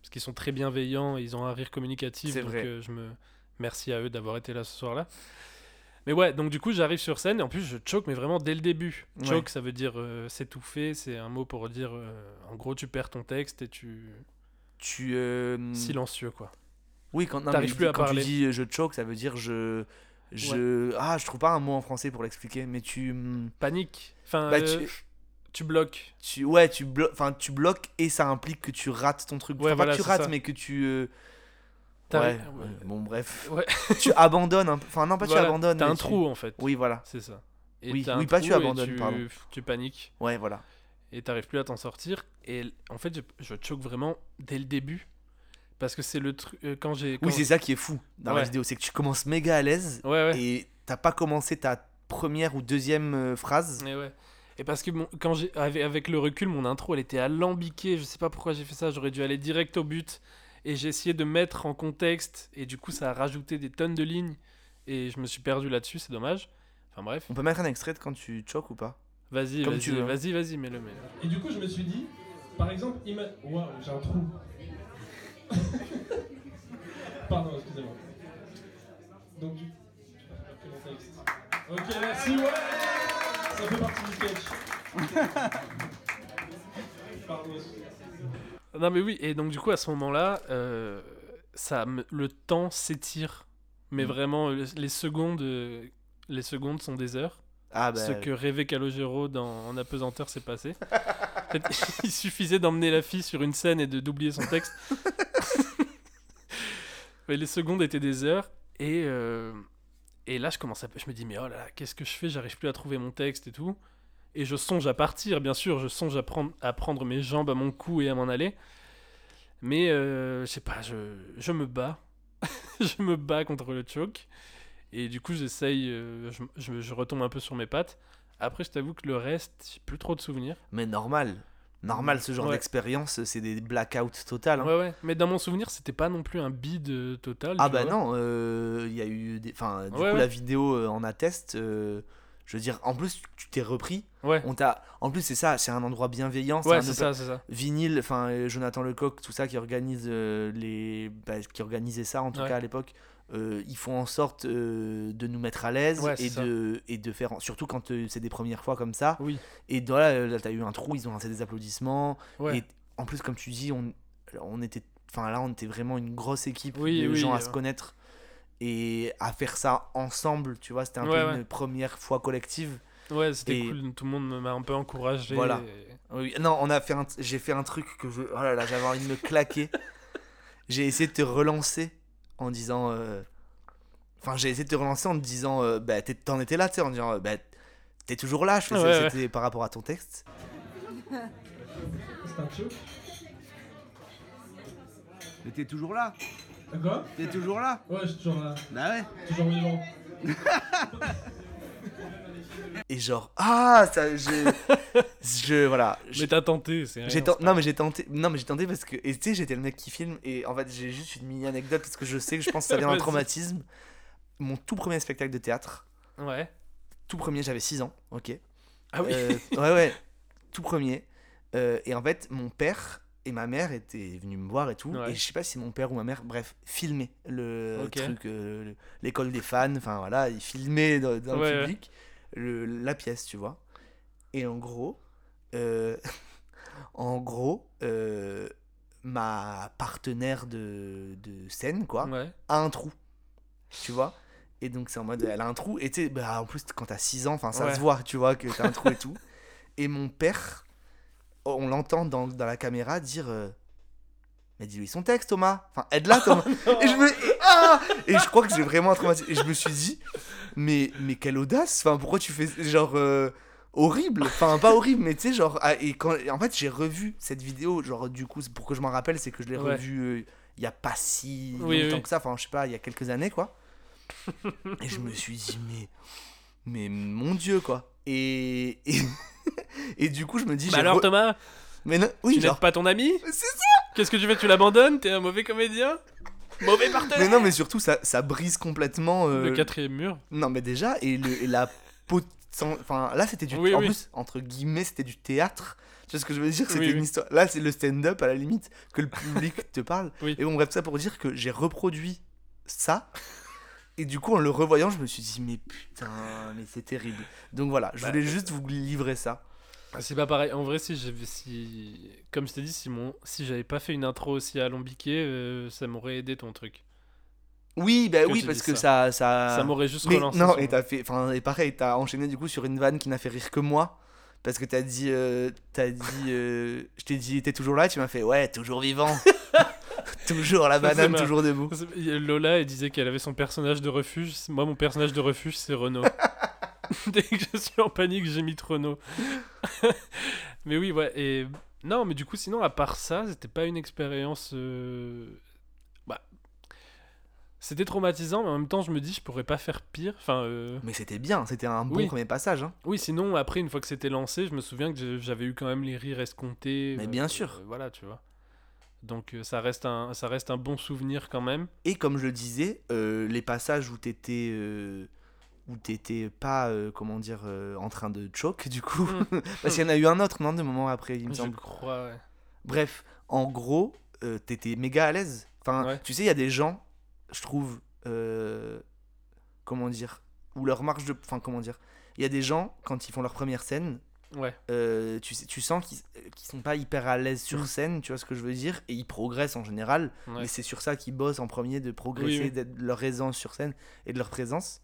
parce qu'ils sont très bienveillants et ils ont un rire communicatif. Donc vrai. euh, je me merci à eux d'avoir été là ce soir-là. Mais ouais, donc du coup j'arrive sur scène et en plus je choke mais vraiment dès le début. Ouais. Choke ça veut dire euh, s'étouffer, c'est un mot pour dire euh, en gros tu perds ton texte et tu Tu. euh, silencieux quoi. Oui, quand, non, T'arrives mais plus à quand parler. tu dis euh, je choke, ça veut dire je. Je... Ah, je trouve pas un mot en français pour l'expliquer, mais tu. hum, Panique. Enfin Bah, euh, tu- tu bloques. tu ouais tu bloques enfin tu bloques et ça implique que tu rates ton truc Ouais, Enfin, pas que tu rates ça. mais que tu euh, ouais, ouais, bon bref Ouais. tu abandonnes un enfin non pas Voilà, tu abandonnes T'as un tu- trou en fait. oui voilà C'est ça. Et Oui, oui, pas tu abandonnes, tu, pardon. tu paniques ouais voilà et t'arrives plus à t'en sortir. Et en fait, je, je choque vraiment dès le début. Parce que c'est le truc. euh, quand j'ai. quand- oui c'est ça qui est fou dans la vidéo c'est que tu commences méga à l'aise Ouais, ouais. et t'as pas commencé ta première ou deuxième euh, phrase Et ouais. Et parce que quand j'ai avec, avec le recul, mon intro elle était alambiquée. Je sais pas pourquoi j'ai fait ça. J'aurais dû aller direct au but. Et j'ai essayé de mettre en contexte. Et du coup, ça a rajouté des tonnes de lignes. Et je me suis perdu là-dessus. C'est dommage. Enfin bref. on peut mettre un extrait de quand tu choques ou pas? Vas-y, vas-y, veux. vas-y, vas-y, mets-le, mets-le. Et du coup, je me suis dit, par exemple, ima... Waouh, j'ai un trou. Pardon, excusez-moi. Donc, du... texte. Ok, merci, ouais Ça fait partie du sketch. Pardon, excusez-moi. Non mais oui, et donc du coup à ce moment-là, euh, ça, le temps s'étire. Mais Mm. vraiment, le- les secondes, euh, les secondes sont des heures. Ah bah. Ce que rêvait Calogero dans En apesanteur s'est passé. En fait, il suffisait d'emmener la fille sur une scène et de d'oublier son texte. Mais les secondes étaient des heures. Et, euh, et là, je commence à. Je me dis, mais oh là là, qu'est-ce que je fais? J'arrive plus à trouver mon texte et tout. Et je songe à partir, bien sûr. Je songe à prendre, à prendre mes jambes à mon cou et à m'en aller. Mais euh, je sais pas, je, je me bats. je me bats contre le choke. Et du coup, j'essaye, euh, je, je- je retombe un peu sur mes pattes. Après, je t'avoue que le reste, j'ai plus trop de souvenirs. Mais normal. Normal, ce genre Ouais. d'expérience, c'est des blackouts total. hein. Ouais, ouais. Mais dans mon souvenir, c'était pas non plus un bide euh, total. Ah bah vois. non, euh, il y a eu des... Enfin, du Ouais, coup, ouais. la vidéo en atteste. euh, je veux dire, en plus, tu t'es repris. Ouais, On t'a... En plus, c'est ça, c'est un endroit bienveillant. ouais c'est ça, c'est ça. Vinyle, enfin, Jonathan Lecoq, tout ça, qui organise les... bah, qui organisait ça, en tout cas, à l'époque. Euh, ils font en sorte euh, de nous mettre à l'aise Ouais, et, de, et de faire... Surtout quand euh, c'est des premières fois comme ça. Oui. Et voilà, euh, là, t'as eu un trou, ils ont lancé des applaudissements. Ouais. Et en plus, comme tu dis, on, on était, enfin là, on était vraiment une grosse équipe Oui, de oui, gens à se connaître et à faire ça ensemble. Tu vois, c'était un Ouais, peu une première fois collective. Ouais, c'était Et- cool. Tout le monde m'a un peu encouragé. Voilà. et- Oui, non, on a fait, un- j'ai fait un truc que je, oh là là, j'avais envie de me claquer. j'ai essayé de te relancer en disant, euh, enfin, j'ai essayé de te relancer en te disant, euh, bah, t'es- t'en étais là, tu sais, en disant, euh, bah, t'es toujours là. Je fais, Ouais, c'était par rapport à ton texte. C'est un choc. Mais t'es toujours là Quoi? T'es toujours là Ouais, je suis toujours là. Bah ouais. Toujours vivant. Et genre, ah, ça, je, je, voilà, Mais t'as tenté, c'est rien, ten- pas- Non mais j'ai tenté non mais j'ai tenté parce que et tu sais j'étais le mec qui filme et en fait j'ai juste une mini anecdote parce que je sais que je pense que ça vient d'un traumatisme. Mon tout premier spectacle de théâtre, Ouais. tout premier j'avais 6 ans, ok. Ah oui. Euh, ouais ouais, tout premier. Euh, et en fait mon père et ma mère étaient venus me voir et tout Ouais. et je sais pas si mon père ou ma mère bref filmaient le truc euh, le- l'école des fans enfin voilà ils filmaient dans, dans Ouais, le ouais. Le- la pièce tu vois. Et en gros euh, en gros euh, ma partenaire de, de scène quoi Ouais. a un trou tu vois. Et donc c'est en mode elle a un trou. Et tu sais bah, en plus quand t'as 6 ans enfin ça Ouais. se voit tu vois que t'as un trou et tout. Et mon père on l'entend dans, dans la caméra dire euh, mais dis-lui son texte Thomas. Enfin aide-la Thomas. et je me et, ah et je crois que j'ai vraiment traumatisé. Et je me suis dit mais mais quelle audace. Enfin pourquoi tu fais genre euh, horrible? Enfin pas horrible mais tu sais genre ah, et quand en fait j'ai revu cette vidéo genre du coup c'est pour que je m'en rappelle c'est que je l'ai Ouais. revu euh, il y a pas si Oui, longtemps oui. que ça. Enfin je sais pas il y a quelques années quoi. Et je me suis dit mais mais mon dieu quoi. Et et, et du coup je me dis Bah j'ai alors re- Thomas, mais non, tu n'aides genre pas ton ami? C'est ça Qu'est-ce que tu fais? Tu l'abandonnes? T'es un mauvais comédien? Mauvais partenaire mais non mais surtout ça ça brise complètement euh, Le quatrième mur. Non, mais déjà, et, le, et la pot- sans- Enfin, là, c'était du. Oui, en oui. plus, entre guillemets, c'était du théâtre. Tu vois ce que je veux dire? C'était Oui, une oui. histoire. Là, c'est le stand-up à la limite, que le public te parle. Oui. Et bon, bref, ça pour dire que j'ai reproduit ça. Et du coup, en le revoyant, je me suis dit, mais putain, mais c'est terrible. Donc voilà, je Bah, voulais juste vous livrer ça. C'est pas pareil. En vrai, si j'avais, si, comme je t'ai dit, si mon, si j'avais pas fait une intro aussi alambiquée, euh, ça m'aurait aidé ton truc. Oui, bah Que oui, parce que ça. ça... ça m'aurait juste Mais relancé. non, et t'as fait. Enfin, et pareil, t'as enchaîné du coup sur une vanne qui n'a fait rire que moi. Parce que t'as dit. euh, t'as dit. euh, je t'ai dit, t'es toujours là, tu m'as fait, ouais, toujours vivant. toujours la banane, toujours debout. Lola, elle disait qu'elle avait son personnage de refuge. Moi, mon personnage de refuge, c'est Renault. Dès que je suis en panique, j'imite Renault. mais oui, ouais. Et non, mais du coup, sinon, à part ça, c'était pas une expérience. euh, Bah, c'était traumatisant, mais en même temps, je me dis, je pourrais pas faire pire. Enfin, euh, Mais c'était bien, c'était un bon Oui. premier passage. Hein. oui. Sinon, après, une fois que c'était lancé, je me souviens que j'avais eu quand même les rires escomptés. Mais euh, bien sûr. euh, voilà, tu vois. Donc, ça reste un, ça reste un bon souvenir quand même. Et comme je le disais, les passages où t'étais. Où t'étais pas, euh, comment dire, euh, en train de choke, du coup. Mm. Parce qu'il y en a eu un autre, non, de moment après, il me Je semble. crois, ouais. Bref, en gros, euh, t'étais méga à l'aise. Enfin, Ouais. tu sais, il y a des gens, je trouve, euh, comment dire, ou leur marge de, enfin comment dire, il y a des gens quand ils font leur première scène, Ouais. euh, tu, sais- tu sens qu'ils qu'ils sont pas hyper à l'aise sur Mm. scène, tu vois ce que je veux dire, et ils progressent en général, Ouais. mais c'est sur ça qu'ils bossent en premier, de progresser, Oui, de leur aisance sur scène et de leur présence.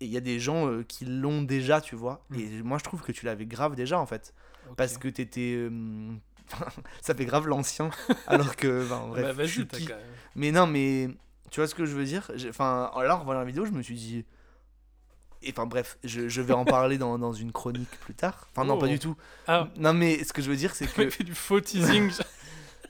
Et il y a des gens euh, qui l'ont déjà, tu vois, Mm. et moi je trouve que tu l'avais grave déjà en fait, Ok. parce que t'étais. euh, ça fait grave l'ancien, alors que. enfin, bref, bah, vas-y, qui- quand même. mais non, mais tu vois ce que je veux dire? Enfin, là, en la vidéo, je me suis dit. et Enfin, bref, je, je vais en parler dans, dans une chronique plus tard. Enfin, non, Oh. pas du tout. Ah, Non, mais ce que je veux dire, c'est que. fait du faux teasing.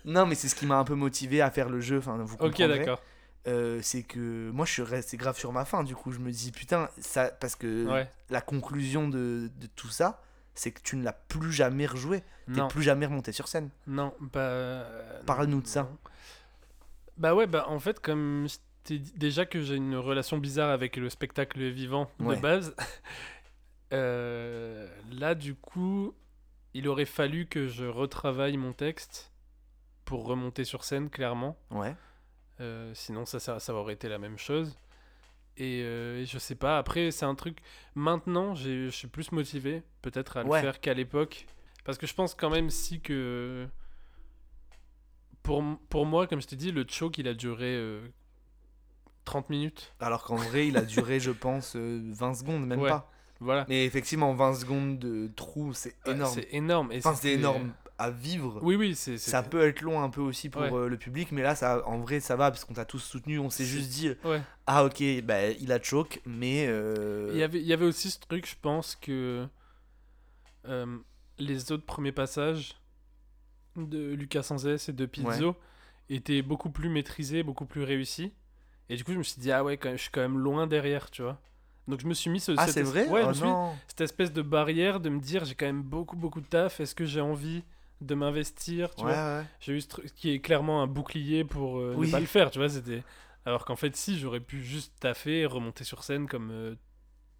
Non, mais c'est ce qui m'a un peu motivé à faire le jeu. Enfin, vous ok, comprendrez. d'accord. Euh, c'est que moi, je suis resté grave sur ma fin. Du coup, je me dis, putain, ça. Parce que Ouais. la conclusion de, de tout ça, c'est que tu ne l'as plus jamais rejoué. T'es plus jamais remonté sur scène. non, bah. euh, Parle-nous de ça. Bah ouais, bah en fait, comme déjà que j'ai une relation bizarre avec le spectacle vivant Ouais. de base, euh, là du coup, il aurait fallu que je retravaille mon texte pour remonter sur scène, clairement. Ouais. Euh, sinon, ça, ça, ça aurait été la même chose. Et euh, je sais pas, après, c'est un truc. Maintenant, je suis plus motivé, peut-être, à le Ouais. faire qu'à l'époque. Parce que je pense quand même si que. Pour, pour moi, comme je t'ai dit, le choke, il a duré euh, 30 minutes. Alors qu'en vrai, il a duré, je pense, euh, 20 secondes, même Ouais. pas. Voilà. Mais effectivement, 20 secondes de trou, c'est énorme. C'est énorme. Et Enfin, c'est énorme à vivre. Oui, oui, c'est. Ça peut être long un peu aussi pour Ouais. euh, le public, mais là, ça, en vrai, ça va parce qu'on t'a tous soutenu. On s'est juste dit, Ouais. ah ok, bah, il a choke, mais. euh, Il y, avait, il y avait aussi ce truc, je pense que euh, les autres premiers passages de Lucas Sanzès et de Pizzo étaient beaucoup plus maîtrisés, beaucoup plus réussis. Et du coup, je me suis dit, ah ouais, quand même, je suis quand même loin derrière, tu vois. Donc je me suis mis ce, Ah, cette es- vrai? ouais, je Oh me suis cette espèce de barrière de me dire, j'ai quand même beaucoup, beaucoup de taf, est-ce que j'ai envie de m'investir, tu Ouais, vois ouais. J'ai eu ce truc qui est clairement un bouclier pour euh, Oui. ne pas le faire, tu vois. C'était alors qu'en fait, si j'aurais pu juste taffer, et remonter sur scène comme euh,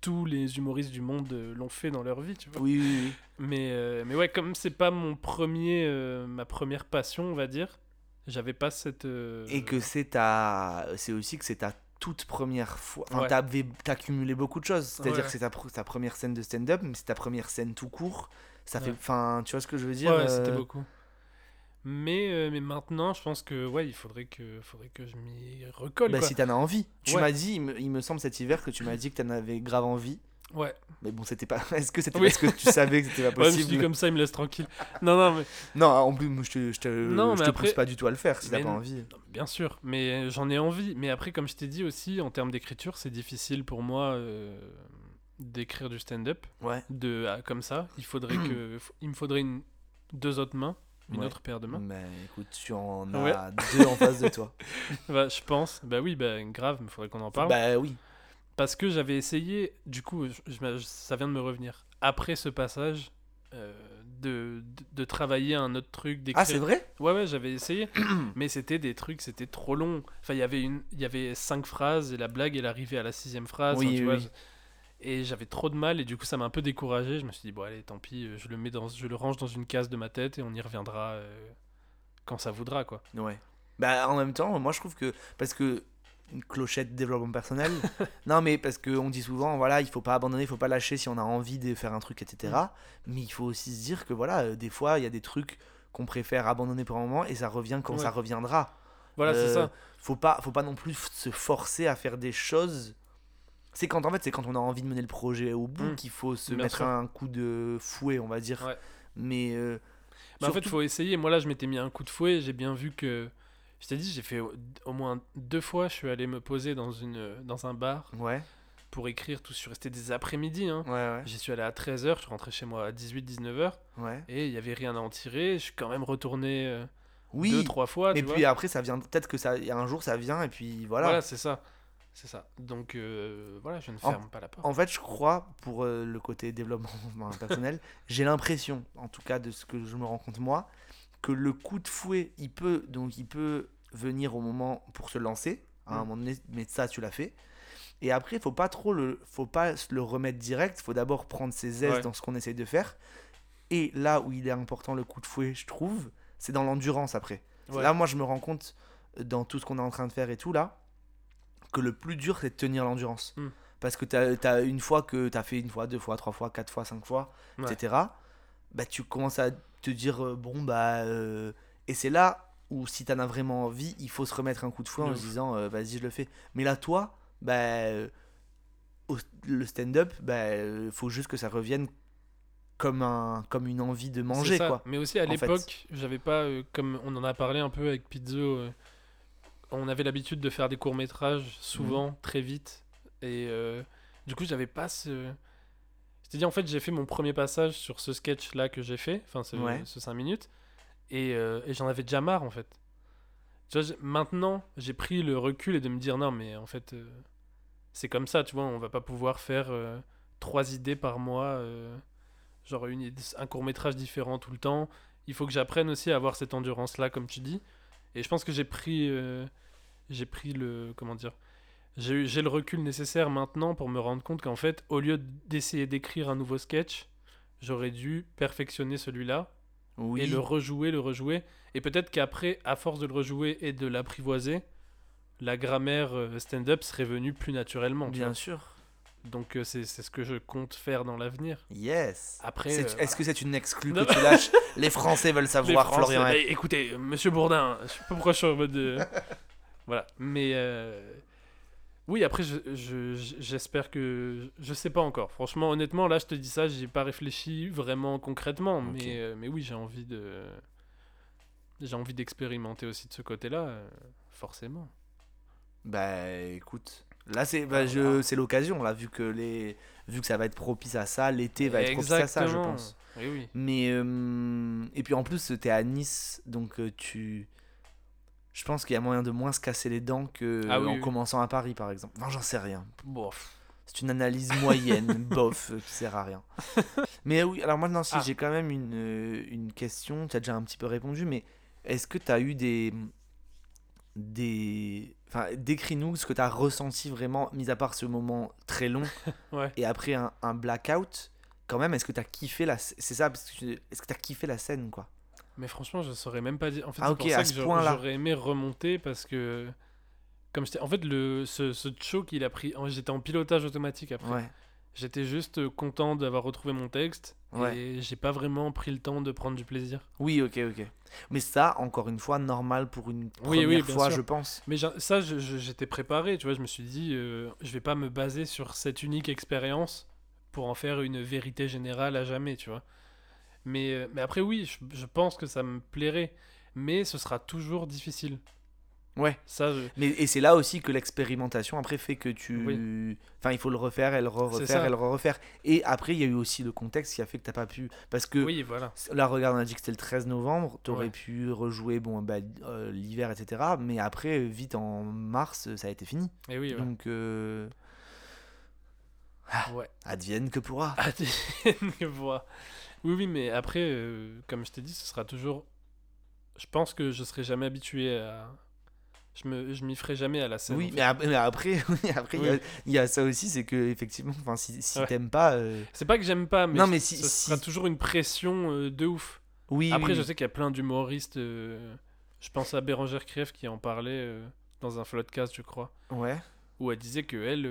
tous les humoristes du monde euh, l'ont fait dans leur vie, tu vois. Oui, oui, oui. Mais euh, mais ouais, comme c'est pas mon premier, ma première passion, on va dire, j'avais pas cette. Et que c'est ta. C'est aussi que c'est ta toute première fois. Enfin, Ouais. t'as accumulé beaucoup de choses. C'est-à-dire Ouais. que c'est ta première scène de stand-up, mais c'est ta première scène tout court. Ça fait. Enfin, tu vois ce que je veux dire Ouais, c'était euh, beaucoup. Mais, euh, mais maintenant, je pense que ouais, il faudrait que, faudrait que je m'y recolle. Bah, quoi. si t'en as envie. Tu Ouais. m'as dit, il me, il me semble cet hiver que tu m'as dit que t'en avais grave envie. Ouais. Mais bon, c'était pas. Est-ce que c'était Oui. parce que tu savais que c'était pas Ouais, je suis possible dit comme ça, il me laisse tranquille. Non, non, mais Non, en plus, je te, je te, Non, je mais te après- pousse pas du tout à le faire si t'as Mais pas envie. Non, Bien sûr, mais euh, j'en ai envie. Mais après, comme je t'ai dit aussi, en termes d'écriture, c'est difficile pour moi euh, d'écrire du stand-up Ouais. de ah, comme ça. Il faudrait que, il me faudrait une, deux autres mains, une Ouais. autre paire de mains. Mais écoute, tu en as Ouais. deux en face de toi. Bah, je pense. Bah oui, bah grave, mais faudrait qu'on en parle. Bah oui. Parce que j'avais essayé, du coup, je- je- ça vient de me revenir. Après ce passage, euh, de, de, de travailler un autre truc, d'écrire. Ah, c'est vrai? Ouais, ouais, j'avais essayé, mais c'était des trucs, c'était trop long. Enfin, il y avait une, il y avait cinq phrases et la blague, elle arrivait à la sixième phrase. Oui, tu oui, vois, oui. Et j'avais trop de mal et du coup, ça m'a un peu découragé. Je me suis dit bon, allez, tant pis, je le mets dans, je le range dans une case de ma tête et on y reviendra euh, quand ça voudra, quoi. Ouais. Bah en même temps, moi je trouve que. Parce que. Une clochette développement personnel. non, mais parce qu'on dit souvent, voilà, il faut pas abandonner, il faut pas lâcher si on a envie de faire un truc, etc. Mm. Mais il faut aussi se dire que voilà, euh, des fois, il y a des trucs qu'on préfère abandonner pour un moment et ça revient quand Ouais. ça reviendra. Voilà, c'est Euh, ça. Faut pas, faut pas non plus se forcer à faire des choses. C'est quand en fait, c'est quand on a envie de mener le projet au bout Mm. qu'il faut se Bien mettre sûr. un coup de fouet, on va dire. Ouais. Mais euh, Bah, en fait, surtout- faut essayer. Moi, là, je m'étais mis un coup de fouet. J'ai bien vu que. Je t'ai dit, j'ai fait au, moins deux fois. Je suis allé me poser dans, une, dans un bar ouais, pour écrire tout. Je suis resté des après-midi. Hein. ouais, ouais, J'y suis allé à 13h. Je suis rentré chez moi à 18-19h. ouais. Et il y avait rien à en tirer. Je suis quand même retourné euh, Oui. deux, trois fois. et tu puis vois. après, ça vient. Peut-être que ça, il y a un jour, ça vient et puis voilà. Voilà, c'est ça. C'est ça. Donc, euh, voilà, je ne En- ferme pas la porte. En fait, je crois, pour euh, le côté développement personnel, j'ai l'impression, en tout cas de ce que je me rends compte moi, que le coup de fouet, il peut, donc il peut venir au moment pour se lancer, à un Mm. moment donné, mais ça, tu l'as fait. Et après, faut pas trop le, faut pas se le remettre direct. Faut d'abord prendre ses aises Ouais. dans ce qu'on essaye de faire. Et là où il est important le coup de fouet, je trouve, c'est dans l'endurance après. Ouais. Là, moi, je me rends compte dans tout ce qu'on est en train de faire et tout là, que le plus dur, c'est de tenir l'endurance. Mm. Parce que tu as, une fois que tu as fait une fois, deux fois, trois fois, quatre fois, cinq fois, Ouais. etc. bah tu commences à te dire euh, bon bah euh, et c'est là où si t'en as vraiment envie il faut se remettre un coup de fouet en se disant euh, vas-y je le fais mais là toi bah au- le stand-up bah euh, faut juste que ça revienne comme un comme une envie de manger ça. quoi Mais aussi à en l'époque, j'avais pas, euh, comme on en a parlé un peu avec Pizzo, euh, on avait l'habitude de faire des courts métrages souvent, très vite. Et euh, du coup, j'avais pas ce. C'est-à-dire, en fait, j'ai fait mon premier passage sur ce sketch là que j'ai fait, enfin ce, Ouais. ce 5 minutes, et, euh, et j'en avais déjà marre en fait. Tu vois, maintenant, j'ai pris le recul et de me dire non, mais en fait, euh, c'est comme ça, tu vois, on va pas pouvoir faire trois idées par mois. genre une, un court métrage différent tout le temps. Il faut que j'apprenne aussi à avoir cette endurance là, comme tu dis. Et je pense que j'ai pris, euh, j'ai pris le, comment dire, j'ai le recul nécessaire maintenant pour me rendre compte qu'en fait, au lieu d'essayer d'écrire un nouveau sketch, j'aurais dû perfectionner celui-là oui et le rejouer, le rejouer. Et peut-être qu'après, à force de le rejouer et de l'apprivoiser, la grammaire euh, stand-up serait venue plus naturellement. tu bien sûr Donc euh, c'est ce que je compte faire dans l'avenir. yes Après, euh, est-ce que c'est une exclue que tu lâches? Les Français veulent savoir Français, Florian bah, écoutez, monsieur Bourdin, je sais pas pourquoi je suis en mode. de- voilà. Mais. euh, Oui, après, je- je- je- j'espère que. Je sais pas encore. Franchement, honnêtement, là, je te dis ça, j'ai pas réfléchi vraiment concrètement. Mais, euh, mais oui, j'ai envie de. J'ai envie d'expérimenter aussi de ce côté-là, euh, forcément. Bah écoute, là c'est bah, je c'est l'occasion là vu que les vu que ça va être propice à ça, l'été va être propice à ça je pense. Oui. Mais euh, et puis en plus t'es à Nice donc euh, tu je pense qu'il y a moyen de moins se casser les dents que Ah oui, en oui. commençant à Paris par exemple. Enfin j'en sais rien. Bon, C'est une analyse moyenne, bof, euh, qui sert à rien. Mais oui, alors moi non si Ah. j'ai quand même une, une question, tu as déjà un petit peu répondu, mais est-ce que tu as eu des des enfin décris-nous ce que tu as ressenti vraiment mis à part ce moment très long Ouais. et après un, un blackout quand même est-ce que tu as kiffé la c'est ça est-ce que tu as kiffé la scène quoi? Mais franchement, je saurais même pas dire. En fait, Ah, c'est ok, pour ça à que ce j'aurais- aimé remonter parce que. Comme. En fait, le, ce, ce show qu'il a pris. J'étais en pilotage automatique après. ouais J'étais juste euh, content d'avoir retrouvé mon texte. Ouais. Et j'ai pas vraiment pris le temps de prendre du plaisir. oui ok ok mais ça encore une fois normal pour une Oui, première oui, bien fois sûr. je pense Mais ça, j'étais préparé. Tu vois, je me suis dit, euh, je vais pas me baser sur cette unique expérience pour en faire une vérité générale à jamais, tu vois. Mais, euh, mais après, oui, je, je pense que ça me plairait. Mais ce sera toujours difficile. Ouais Ça, je- Mais, et c'est là aussi que l'expérimentation après fait que tu. Oui. Enfin, il faut le refaire, et le refaire, et le refaire. Et après, il y a eu aussi le contexte qui a fait que t'as pas pu. Parce que oui, voilà. là, regarde, on a dit que c'était le 13 novembre, t'aurais Ouais. pu rejouer bon, bah, euh, l'hiver, etc. Mais après, vite en mars, ça a été fini. Et oui, ouais. Donc, euh, Ouais. advienne que pourra. Advienne que pourra. Oui, oui, mais après, euh, comme je t'ai dit, ce sera toujours. Je pense que je serai jamais habitué à. Je me, je m'y ferai jamais à la scène. Oui, en fait. mais, ap- mais après, oui, après il y a- Oui. il y, a ça aussi, c'est que effectivement, enfin, si, si Ouais. t'aimes pas, euh, C'est pas que j'aime pas, mais, Non, mais si- sera si- toujours une pression euh, de ouf. oui. Après, oui, je sais qu'il y a plein d'humoristes. euh, Je pense à Bérangère Krief qui en parlait dans un floodcast, je crois, Ouais. où elle disait que elle,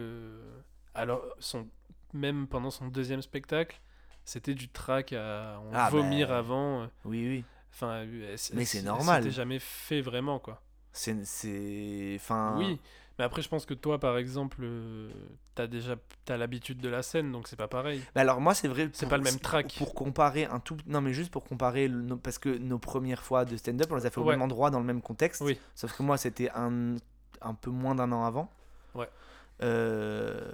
alors, son... même pendant son deuxième spectacle, c'était du trac à Ah, vomir bah, avant. Oui, oui. Enfin, elle- Mais c'est normal. s'était jamais fait vraiment, quoi. C'est. Enfin. Oui, mais après, je pense que toi, par exemple, euh, t'as déjà t'as l'habitude de la scène, donc c'est pas pareil. Mais alors moi c'est vrai C'est pas le même track. pour comparer un tout non mais juste pour comparer le- parce que nos premières fois de stand-up on les a fait au Ouais. même endroit dans le même contexte Oui. sauf que moi c'était un un peu moins d'un an avant Ouais. Euh,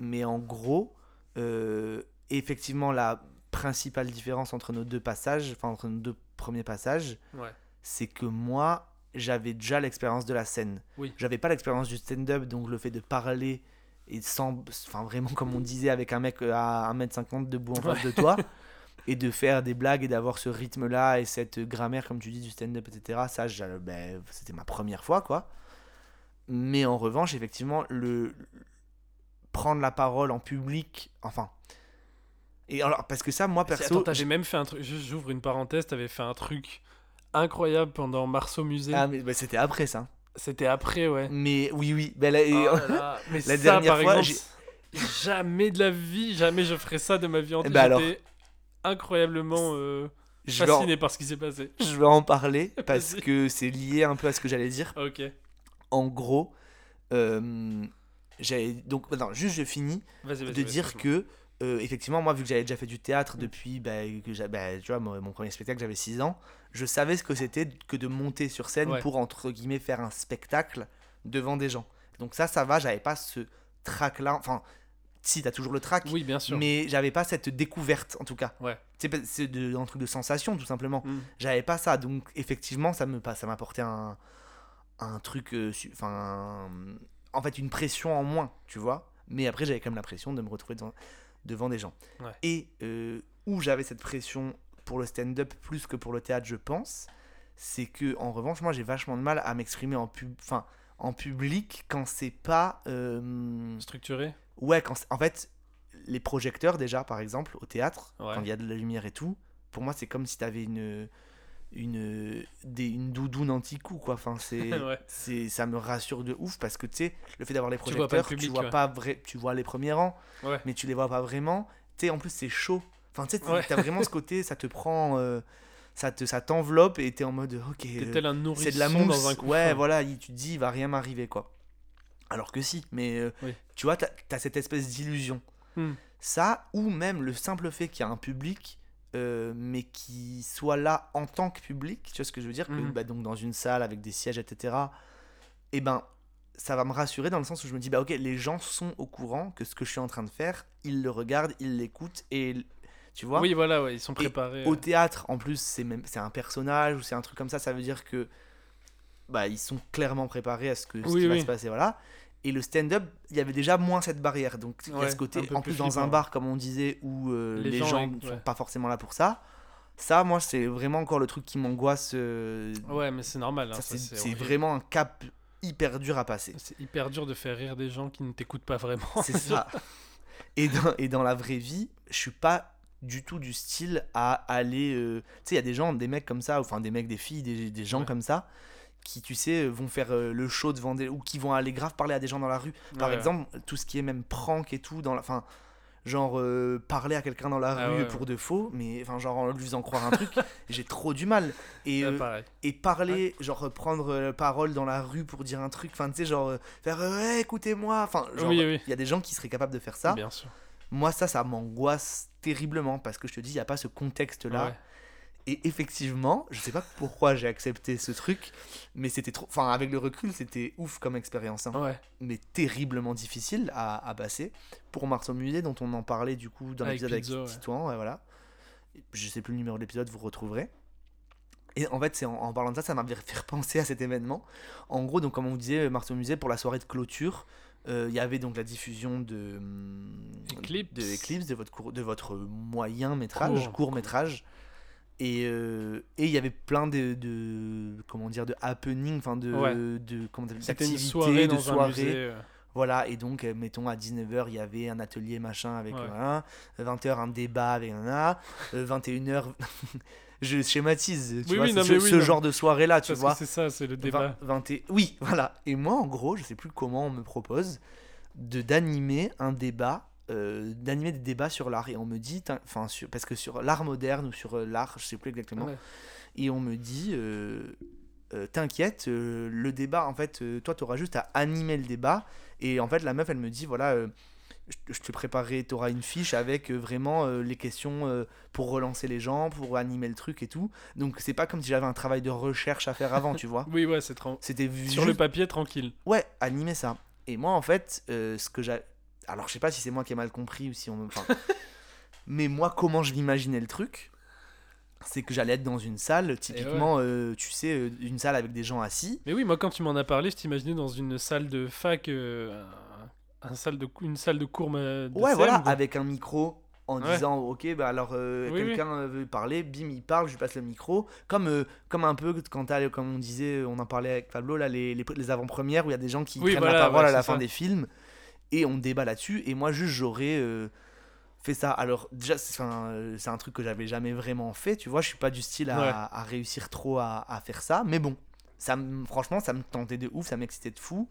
mais en gros euh, effectivement la principale différence entre nos deux passages enfin entre nos deux premiers passages Ouais. c'est que moi j'avais déjà l'expérience de la scène Oui. j'avais pas l'expérience du stand-up donc le fait de parler et sans enfin vraiment comme on disait avec un mec euh, à 1m50 debout en face de toi et de faire des blagues et d'avoir ce rythme là et cette grammaire comme tu dis du stand-up etc ça ben, c'était ma première fois quoi mais en revanche effectivement le prendre la parole en public enfin et alors parce que ça moi perso Attends, t'avais même fait un truc. J'ouvre une parenthèse, t'avais fait un truc incroyable pendant Marceau Musée. ah mais ben, c'était après ça C'était après, ouais. mais oui oui là, et- Oh là là. Mais La ça, dernière par fois, exemple, jamais de la vie, jamais je ferais ça de ma vie entière. Eh ben alors, J'étais incroyablement euh, Je vais, en, fasciné par ce qui s'est passé. je vais en parler parce que c'est lié un peu à ce que j'allais dire. Ok, En gros, euh, j'avais donc non, juste je finis de dire que euh, effectivement moi vu que j'avais déjà fait du théâtre depuis bah, que bah, tu vois mon, mon premier spectacle j'avais 6 ans je savais ce que c'était que de monter sur scène Ouais. pour entre guillemets faire un spectacle devant des gens donc ça ça va j'avais pas ce trac là enfin si t'as toujours le trac Oui, bien sûr. mais j'avais pas cette découverte en tout cas Ouais. c'est pas- c'est de- un truc de sensation tout simplement Mm. j'avais pas ça donc effectivement ça me pas ça m'apportait un un truc euh, enfin en fait une pression en moins tu vois mais après j'avais quand même la pression de me retrouver devant, devant des gens Ouais. et euh, où j'avais cette pression pour le stand-up plus que pour le théâtre je pense c'est que en revanche moi j'ai vachement de mal à m'exprimer en pub enfin en public quand c'est pas euh, Structuré Ouais, quand en fait, les projecteurs, déjà, par exemple, au théâtre, Ouais. quand il y a de la lumière et tout, pour moi, c'est comme si t'avais une, une, des, une doudoune anti-coup, quoi. Enfin, c'est, Ouais. ça me rassure de ouf parce que, tu sais, le fait d'avoir les Tu vois pas le projecteurs, public, tu vois ouais. pas vrai, tu vois les premiers rangs, Ouais. mais tu les vois pas vraiment. Tu sais, en plus, c'est chaud. Enfin, tu sais, t'as vraiment ce côté, ça te prend, euh, ça, te, ça t'enveloppe et t'es en mode, ok, euh, c'est de la mousse. dans un couffin. ouais, voilà, il- tu te dis, il va rien m'arriver, quoi. Alors que si, mais euh, Oui. tu vois, t'as as cette espèce d'illusion. Hmm. Ça, ou même le simple fait qu'il y a un public, euh, mais qui soit là en tant que public, tu vois ce que je veux dire que, Mhm. bah, Donc dans une salle avec des sièges, etc. Et ben, ça va me rassurer dans le sens où je me dis, bah ok, les gens sont au courant que ce que je suis en train de faire, ils le regardent, ils l'écoutent, et tu vois Oui, voilà, ouais, ils sont et préparés. au théâtre, en plus, c'est même c'est un personnage ou c'est un truc comme ça, ça veut dire que bah ils sont clairement préparés à ce que ce Oui, qui va oui. se passer, voilà. Et le stand-up, il y avait déjà moins cette barrière. Donc il y a ce côté, en plus plus dans un bar, comme on disait, où euh, Les les, gens, ne sont pas forcément là pour ça. Ça, moi, c'est vraiment encore le truc qui m'angoisse. euh, Ouais, mais c'est normal. hein, c'est vraiment un cap hyper dur à passer. C'est hyper dur de faire rire des gens qui ne t'écoutent pas vraiment. C'est ça. Et dans, et dans la vraie vie, je suis pas du tout du style à aller. euh, Tu sais, il y a des gens, des mecs comme ça, enfin des mecs, des filles, des, des gens Ouais. comme ça, qui, tu sais, vont faire euh, le show devant des. ou qui vont aller grave parler à des gens dans la rue. Par Ouais. exemple, tout ce qui est même prank et tout, dans la. Enfin, genre euh, parler à quelqu'un dans la Ah rue ouais, pour de faux, mais enfin, genre en lui faisant croire un truc, j'ai trop du mal. Et, euh, et parler, genre prendre euh, parole dans la rue pour dire un truc, enfin, tu sais, genre faire écoutez-moi. Enfin, genre, Oui, il oui. y a des gens qui seraient capables de faire ça. Bien sûr. Moi, ça, ça m'angoisse terriblement parce que je te dis, il n'y a pas ce contexte-là. Et effectivement, je sais pas pourquoi j'ai accepté ce truc, mais c'était trop. Enfin, avec le recul, c'était ouf comme expérience, hein. Ouais. mais terriblement difficile à, à passer. Pour Marceau Musée, dont on en parlait du coup dans Avec l'épisode avec ouais. Titouan, ouais, voilà. Je sais plus le numéro de l'épisode, vous retrouverez. Et en fait, c'est en, en parlant de ça, ça m'a fait repenser à cet événement. En gros, donc comme on vous disait, Marceau Musée, pour la soirée de clôture, euh, il y avait donc la diffusion de Eclipse. de Eclipse, de votre, court- de votre moyen métrage, Court. court, métrage. Et euh, et il y avait plein de, de comment dire de happening, enfin de, Ouais. de comment d'activités, soirée de soirées. euh, Voilà, et donc, euh, mettons, à 19h, il y avait un atelier machin avec Ouais. un, 20h, un débat avec un, 21h, je schématise, tu Oui, vois, oui, c'est non, ce, oui, genre de soirée-là, tu Parce vois. c'est ça, c'est le débat. 20 20 et- Oui, voilà. Et moi, en gros, je sais plus comment on me propose de d'animer un débat, euh, d'animer des débats sur l'art. Et on me dit, enfin, parce que sur l'art moderne ou sur euh, l'art, je sais plus exactement, Ouais. et on me dit euh, euh, t'inquiète le débat en fait toi t'auras juste à animer le débat et en fait la meuf elle me dit voilà je te préparerai t'auras une fiche avec vraiment euh, les questions euh, pour relancer les gens pour animer le truc et tout donc c'est pas comme si j'avais un travail de recherche à faire avant tu vois Oui, ouais, c'est tran- c'était sur le papier tranquille. ouais animer ça et moi en fait euh, ce que j'ai alors je sais pas si c'est moi qui ai mal compris ou si on enfin, mais moi comment je m'imaginais le truc c'est que j'allais être dans une salle typiquement euh, tu sais euh, une salle avec des gens assis. Mais oui, moi quand tu m'en as parlé, je t'imaginais dans une salle de fac, euh, un, salle de, une salle de cours de ouais voilà quoi. avec un micro en Ouais. disant ok bah alors euh, Oui, quelqu'un veut parler bim il parle je lui passe le micro. Comme euh, comme un peu quand comme on disait on en parlait avec Pablo là les, les, les avant-premières où il y a des gens qui Oui, prennent voilà, la parole ouais, à la fin des films et on débat là-dessus et moi juste j'aurais euh, fait ça alors déjà c'est enfin, euh, un truc que j'avais jamais vraiment fait tu vois je suis pas du style à, Ouais. à réussir trop à, à faire ça mais bon ça me- franchement ça me tentait de ouf ça m'excitait de fou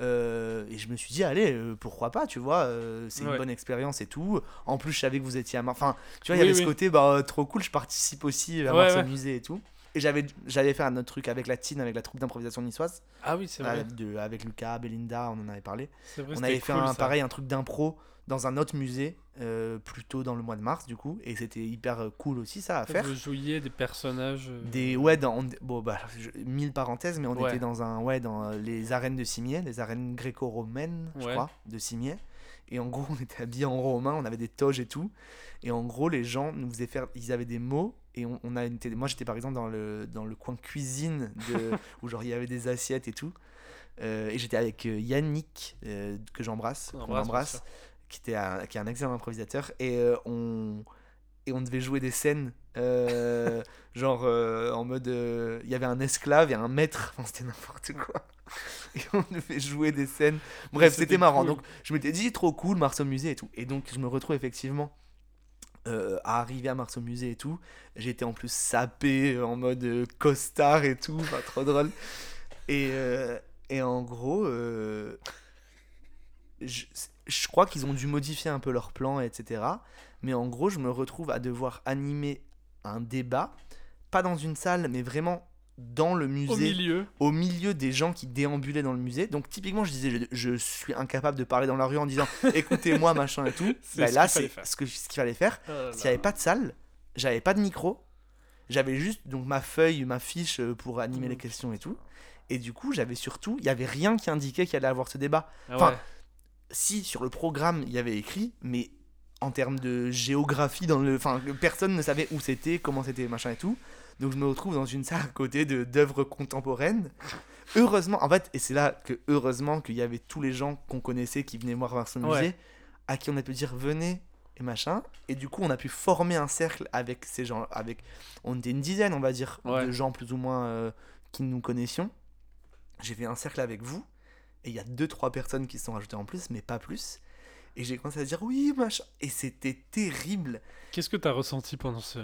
Euh, et je me suis dit, allez, euh, pourquoi pas, tu vois, euh, c'est Ouais. une bonne expérience et tout. En plus, je savais que vous étiez à Mar- Enfin, tu vois, il y Oui, avait ce côté, bah, trop cool, je participe aussi à Ouais, Marceau ouais. Musée et tout. Et j'avais, faire un autre truc avec la TIN, avec la troupe d'improvisation niçoise, Ah oui, c'est vrai. de- avec Lucas, Belinda, on en avait parlé. Vrai, On avait fait cool, un, ça. pareil, un truc d'impro dans un autre musée, euh, plus tôt dans le mois de mars, du coup. Et c'était hyper euh, cool aussi, ça, à faire. Vous jouiez des personnages. euh, Des ouais dans on- bon bah je- mille parenthèses mais on Ouais. était dans un ouais dans les arènes de Cimier, les arènes gréco-romaines, je crois, de Cimier. Et en gros, on était habillés en romain, on avait des toges et tout. Et en gros, les gens nous faisaient faire ils avaient des mots et on, on a moi j'étais par exemple dans le dans le coin cuisine de où genre il y avait des assiettes et tout. Euh, et j'étais avec euh, Yannick euh, que j'embrasse, On qu'on embrasse, qui était un, qui est un excellent improvisateur et euh, on et on devait jouer des scènes genre en mode il y avait un esclave et un maître enfin c'était n'importe quoi et on devait jouer des scènes bref C'était marrant cool. donc je m'étais dit trop cool Mars au musée et tout et donc je me retrouve effectivement euh, à arriver à Mars au musée et tout j'étais en plus sapé en mode euh, costard et tout enfin trop drôle. Et, euh, et en gros je, je crois qu'ils ont dû modifier un peu leur plan etc mais en gros je me retrouve à devoir animer un débat pas dans une salle mais vraiment dans le musée Au milieu. au milieu des gens qui déambulaient dans le musée. Donc typiquement, je disais, je, je suis incapable de parler dans la rue en disant, écoutez-moi, machin et tout. Bah, ce là, qu'il c'est ce que- ce qu'il fallait faire. Là S'il n'y avait pas de salle, j'avais pas de micro, j'avais juste donc ma feuille, ma fiche euh, pour animer les questions et tout. Et du coup, j'avais surtout, il y avait rien qui indiquait qu'il allait avoir ce débat. Ah enfin, ouais. Si sur le programme il y avait écrit, mais en termes de géographie dans le, enfin personne ne savait où c'était, comment c'était, machin et tout. Donc je me retrouve dans une salle à côté de d'œuvres contemporaines. Heureusement, en fait, et c'est là que heureusement qu'il y avait tous les gens qu'on connaissait qui venaient voir Ouais. Musée, à qui on a pu dire venez et machin. Et du coup, on a pu former un cercle avec ces gens, avec, on était une dizaine, on va dire, Ouais. de gens plus ou moins euh, qui nous connaissions. J'ai fait un cercle avec vous, et il y a deux trois personnes qui se sont rajoutées en plus, mais pas plus. Et j'ai commencé à dire oui, machin. Et c'était terrible. Qu'est-ce que t'as ressenti pendant ce.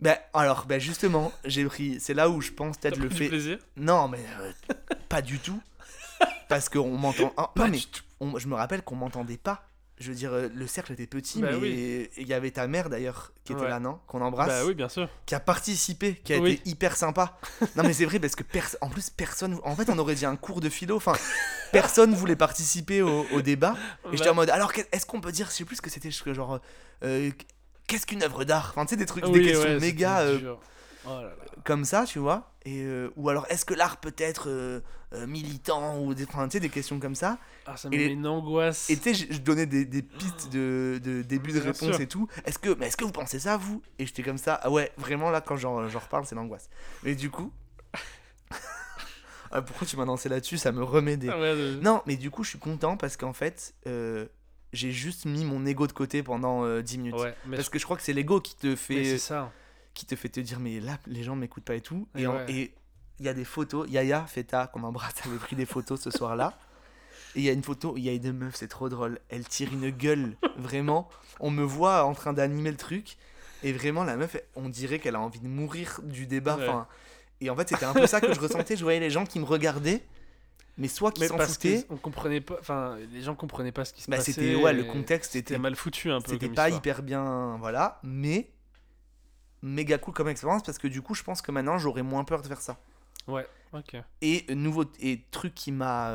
Ben alors, ben justement, j'ai pris. C'est là où je pense peut-être le fait. plaisir? Non, mais euh, pas du tout. Parce qu'on m'entend. ah, Pas non, mais du tout. on- je me rappelle qu'on m'entendait pas. Je veux dire, euh, le cercle était petit, Bah mais oui. il y avait ta mère d'ailleurs qui était Ouais. là, non? Qu'on embrasse, Bah oui, bien sûr. qui a participé, qui a Oui. été hyper sympa. non, mais c'est vrai parce que pers- en plus personne. En fait, on aurait dit un cours de philo. Enfin, personne voulait participer au, au débat. Et j'étais en mode, alors qu'est- est-ce qu'on peut dire, je sais plus ce que c'était, je- genre, euh, qu'est-ce qu'une œuvre d'art Enfin, tu sais, des trucs, des questions ouais, méga euh. Oh là là. comme ça, tu vois. Et, euh, ou alors, est-ce que l'art peut être euh, militant Ou des, enfin, tu sais, des questions comme ça. Ah, ça me Et met une angoisse. Et tu sais, je, je donnais des, des pistes de, de début de réponse sûr. et tout. Est-ce que, mais est-ce que vous pensez ça, vous? Et j'étais comme ça. Ah ouais, vraiment, là, quand j'en reparle, c'est l'angoisse. Mais du coup. Ah, pourquoi tu m'as lancé là-dessus? Ça me remet des. Ah ouais, Non, mais du coup, je suis content parce qu'en fait, euh, j'ai juste mis mon ego de côté pendant euh, 10 minutes. Ouais, mais Parce je- que je crois que c'est l'ego qui te fait, ça. qui te fait te dire, mais là, les gens m'écoutent pas et tout. Et il y a des photos. Yaya, Feta, qu'on embrasse, avait pris des photos ce soir-là. Et il y a une photo, il y a une meuf, c'est trop drôle. Elle tire une gueule, vraiment. On me voit en train d'animer le truc. Et vraiment, la meuf, on dirait qu'elle a envie de mourir du débat. Ouais. Et en fait, c'était un peu ça que je ressentais. Je voyais les gens qui me regardaient, mais soit qui Mais s'en foutaient. qu'on comprenait pas. Enfin, les gens comprenaient pas ce qui se Bah, passait. c'était ouais, le contexte était mal foutu un peu. c'était pas histoire. hyper bien, voilà, mais méga cool comme expérience parce que du coup, je pense que maintenant j'aurais moins peur de faire ça. Ouais, ok. Et euh, nouveau et truc qui m'a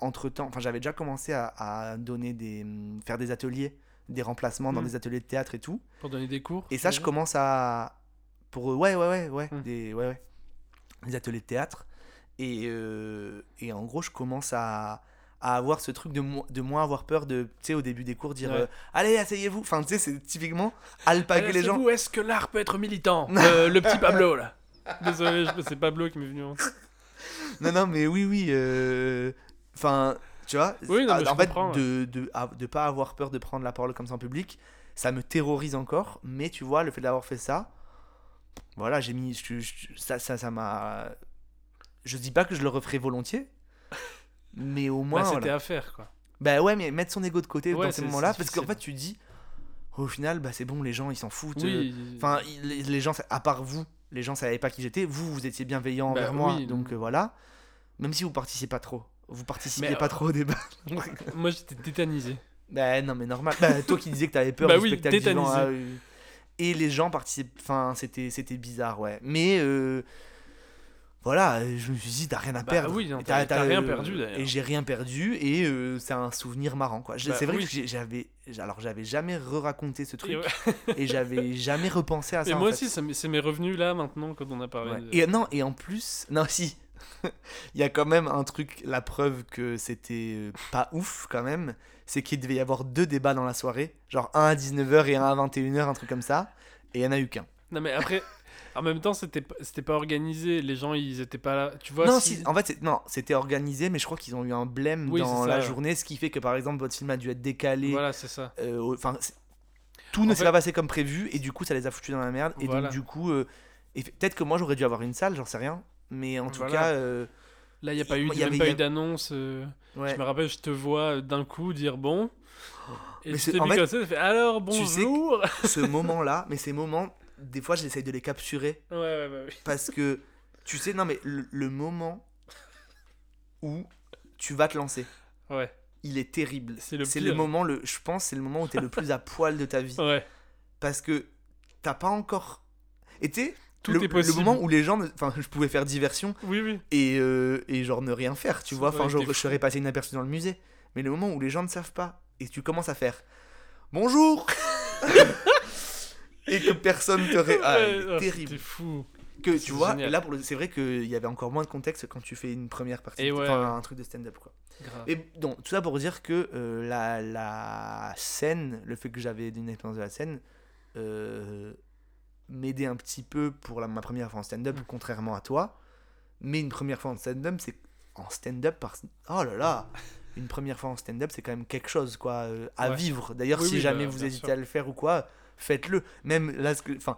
entre temps, enfin j'avais déjà commencé à, à donner des hum, faire des ateliers, des remplacements dans Mm. des ateliers de théâtre et tout. Pour donner des cours. Et ça, je commence à pour euh, ouais ouais ouais ouais Mm. des ouais ouais des ateliers de théâtre et euh, et en gros, je commence à à avoir ce truc de, mo- de moins avoir peur de, tu sais, au début des cours, dire Ouais. euh, Allez, asseyez-vous. Enfin, tu sais, c'est typiquement alpaguer les gens. Où est-ce que l'art peut être militant? Euh, Le petit Pablo, là. Désolé, c'est Pablo qui m'est venu en Non, non, mais oui, oui. euh, Enfin, tu vois, Oui, non, ah, en fait, de, de, ah, de pas avoir peur de prendre la parole comme ça en public, ça me terrorise encore. Mais tu vois, le fait d'avoir fait ça, voilà, j'ai mis. je- je- ça, ça, ça m'a. Je dis pas que je le referai volontiers, mais au moins. Bah, c'était voilà. à faire, quoi. Bah ouais, mais mettre son ego de côté Ouais, dans ces moments-là, parce qu'en fait, tu dis, au final, bah c'est bon, les gens ils s'en foutent. euh, Oui. Enfin, il- les, les gens, à part vous, les gens savaient pas qui j'étais. Vous, vous étiez bienveillant Bah envers moi, oui, donc euh, voilà. Même si vous participez pas trop. Vous participiez Mais, pas euh, trop au débat. Moi, j'étais tétanisé. Bah non, mais normal. Bah, toi qui disais que t'avais peur Bah du oui, spectacle vivant, ah. Et les gens participent. Enfin, c'était, c'était bizarre, ouais. Mais euh, voilà, euh, je me suis dit, t'as rien à Bah perdre. oui, non, t'as- t'as rien euh, perdu, d'ailleurs. Et j'ai rien perdu et euh, c'est un souvenir marrant, quoi. Bah c'est vrai oui. que j'avais. Alors, j'avais jamais re-raconté ce truc Et, ouais. et j'avais jamais repensé à ça. Et en moi fait. aussi, ça c'est mes revenus là maintenant quand on a parlé. Ouais. de- Et non, et en plus, non, si, il y a quand même un truc, la preuve que c'était pas ouf quand même, c'est qu'il devait y avoir deux débats dans la soirée, genre un à 19h et un à 21h, un truc comme ça, et il y en a eu qu'un. Non, mais après, en même temps, c'était pas- organisé. Les gens, ils étaient pas là. Tu vois, non, si- en fait, non, c'était organisé, mais je crois qu'ils ont eu un blême Oui, dans la journée, ce qui fait que par exemple votre film a dû être décalé. Voilà, c'est ça. euh, Enfin, tout ne s'est fait- pas passé comme prévu, et du coup, ça les a foutus dans la merde, et Voilà. donc du coup, euh, peut-être que moi j'aurais dû avoir une salle, j'en sais rien, mais en tout Voilà. cas. euh, Là, il n'y a pas eu, d'annonce. ouais. Je me rappelle, je te vois d'un coup dire bon. Et Mais tu c'est- t'es en mis fait, comme ça, tu fais alors tu sais bonjour. ce moment-là, mais ces moments, des fois j'essaye de les capturer Ouais, ouais, ouais, parce que tu sais, non mais le, le moment où tu vas te lancer, Ouais, il est terrible. C'est le moment, le, je pense, c'est le moment où t'es le plus à poil de ta vie ouais. parce que t'as pas encore. Et tu Tout le, est possible. le moment où les gens, enfin, je pouvais faire diversion Oui, oui. et, euh, et genre ne rien faire, tu vois. Enfin, genre, je serais passé inaperçu dans le musée. Mais le moment où les gens ne savent pas et tu commences à faire bonjour et que personne te ré... Ah, Ouais, oh, terrible. C'était fou. Que C'est tu vois, génial. là pour le- c'est vrai qu'il y avait encore moins de contexte quand tu fais une première partie, ouais, enfin un truc de stand-up quoi. Grave. Et donc tout ça pour dire que euh, la, la scène, le fait que j'avais une expérience de la scène, euh, m'aidait un petit peu pour la- ma première fois en stand-up, Mm. contrairement à toi. Mais une première fois en stand-up, c'est en stand-up par oh là là. Une première fois en stand-up, c'est quand même quelque chose quoi euh, à Ouais. vivre. D'ailleurs, Oui, si oui, jamais bah, vous hésitez sûr. à le faire ou quoi, faites-le. Même là, enfin,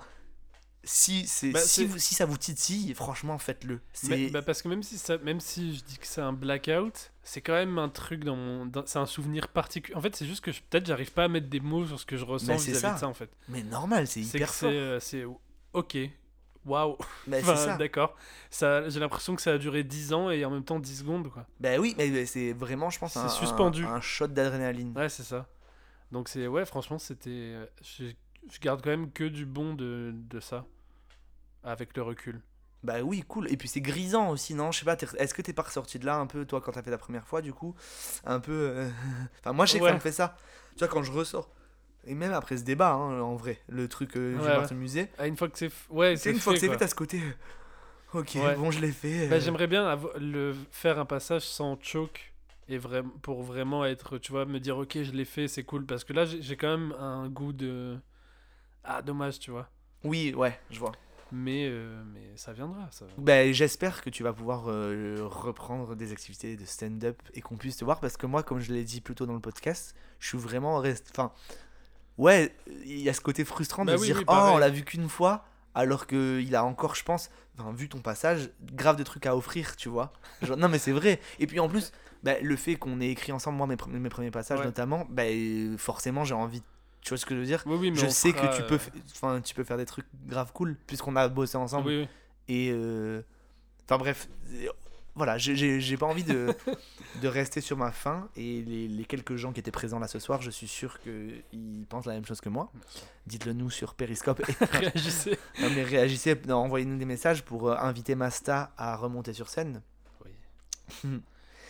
si c'est Bah, si, vous- si ça vous titille, franchement, faites-le. Mais- bah, parce que même si, ça, même si je dis que c'est un blackout, c'est quand même un truc dans mon. C'est un souvenir particulier. En fait, c'est juste que peut-être j'arrive pas à mettre des mots sur ce que je ressens vis-à-vis ça. de ça en fait. mais normal, c'est hyper fort. c'est. euh, c'est- Ok. Waouh. Bah, Enfin, c'est ça. D'accord. Ça, J'ai l'impression que ça a duré 10 ans et en même temps 10 secondes quoi. Bah oui, mais c'est vraiment, je pense, un, suspendu. un, un shot d'adrénaline. Ouais, c'est ça. Donc c'est. Ouais, franchement, c'était. euh, Je, garde quand même que du bon de, de ça. Avec le recul. Bah oui, cool. Et puis c'est grisant aussi, non? Je sais pas, est-ce que t'es pas ressorti de là un peu, toi, quand t'as fait la première fois, du coup? Un peu. euh, Enfin, moi, je sais que Ouais. me fait ça. Tu vois, quand je ressors. Et même après ce débat, hein, en vrai, le truc euh, Ouais, du ouais. musée. Ah, une fois que c'est. Ouais, une fois que c'est fait, t'as ce côté. euh, Ok, bon, je l'ai fait. Bah, euh, J'aimerais bien le faire un passage sans choke et vraiment pour vraiment être, tu vois, me dire ok, je l'ai fait, c'est cool parce que là j'ai quand même un goût de ah dommage, tu vois. Oui, ouais, je vois. Mais euh, mais ça viendra, ça. Bah, j'espère que tu vas pouvoir euh, reprendre des activités de stand-up et qu'on puisse te voir parce que moi, comme je l'ai dit plus tôt dans le podcast, je suis vraiment rest... Enfin, ouais, il y a ce côté frustrant Bah de se dire oui, oh, on l'a vu qu'une fois, alors que il a encore, je pense, enfin, vu ton passage, grave de trucs à offrir, tu vois. Genre, non, mais c'est vrai. Et puis en plus, bah, le fait qu'on ait écrit ensemble, moi, mes, mes premiers passages Ouais. notamment, euh, forcément, j'ai envie. Tu vois ce que je veux dire Oui oui, mais Je sais fera, que tu peux, euh, enfin, tu peux faire des trucs grave cool puisqu'on a bossé ensemble. Oui, oui. Et euh, enfin bref, euh, voilà, j'ai- pas envie de, de rester sur ma faim. Et les, les quelques gens qui étaient présents là ce soir, je suis sûr qu'ils pensent la même chose que moi. Dites-le nous sur Periscope. Réagissez. non, mais réagissez, envoyez-nous des messages pour inviter Masta à remonter sur scène.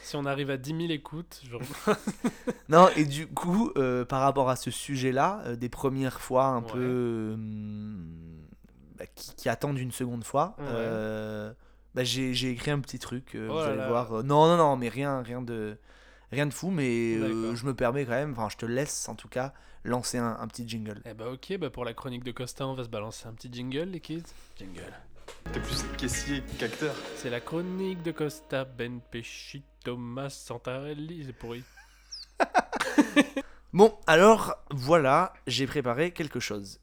Si on arrive à 10 000 écoutes, je... Non, et du coup, euh, par rapport à ce sujet-là, euh, des premières fois un Ouais. peu. euh, bah, qui, qui attendent une seconde fois, Ouais. euh, bah, j'ai écrit un petit truc. euh, Oh vous là allez là. voir. Non, non, non, mais rien, rien, de, rien de fou, mais euh, je me permets quand même, enfin, je te laisse en tout cas lancer un, un petit jingle. Eh bah ok, bah pour la chronique de Costa, on va se balancer un petit jingle les kids. Jingle. T'es plus caissier qu'acteur. C'est la chronique de Costa, Ben Pesci, Thomas Santarelli, c'est pourri. Bon, alors voilà, j'ai préparé quelque chose.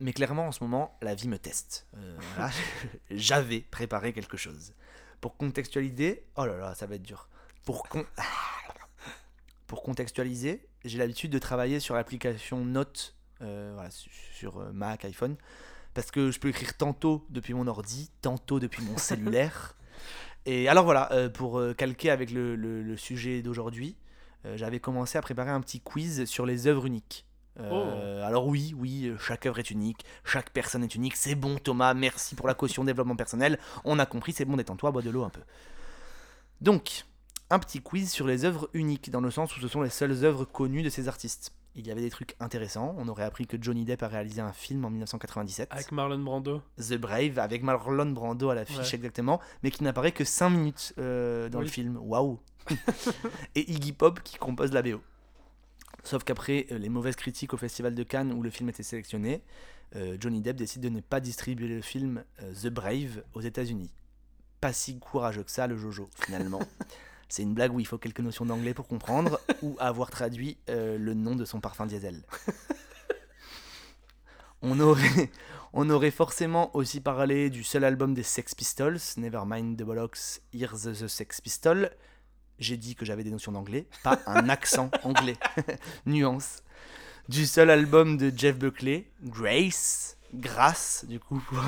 Mais clairement, en ce moment, la vie me teste. Euh, voilà, J'avais préparé quelque chose. Pour contextualiser, oh là là, ça va être dur. Pour, con- Pour contextualiser, j'ai l'habitude de travailler sur l'application Note, euh, voilà, su- sur euh, Mac, iPhone, parce que je peux écrire tantôt depuis mon ordi, tantôt depuis mon cellulaire. Et alors voilà, euh, pour euh, calquer avec le, le- le sujet d'aujourd'hui, euh, j'avais commencé à préparer un petit quiz sur les œuvres uniques. Euh, Alors oui, oui, chaque œuvre est unique, chaque personne est unique. C'est bon Thomas, merci pour la caution développement personnel. On a compris, c'est bon, détends-toi, bois de l'eau un peu. Donc, un petit quiz sur les œuvres uniques, dans le sens où ce sont les seules œuvres connues de ces artistes. Il y avait des trucs intéressants. On aurait appris que Johnny Depp a réalisé un film en 1997. Avec Marlon Brando. The Brave avec Marlon Brando à l'affiche Ouais. exactement, mais qui n'apparaît que 5 minutes euh, dans le film. Waouh Et Iggy Pop qui compose la BO. Sauf qu'après euh, les mauvaises critiques au Festival de Cannes où le film était sélectionné, euh, Johnny Depp décide de ne pas distribuer le film euh, The Brave aux États-Unis. Pas si courageux que ça, le Jojo, finalement. C'est une blague où il faut quelques notions d'anglais pour comprendre ou avoir traduit euh, le nom de son parfum diesel. On aurait, on aurait forcément aussi parlé du seul album des Sex Pistols, Nevermind the Bollocks, Here's the Sex Pistol. J'ai dit que j'avais des notions d'anglais, pas un accent anglais. Nuance. Du seul album de Jeff Buckley, Grace, Grâce, du coup, pour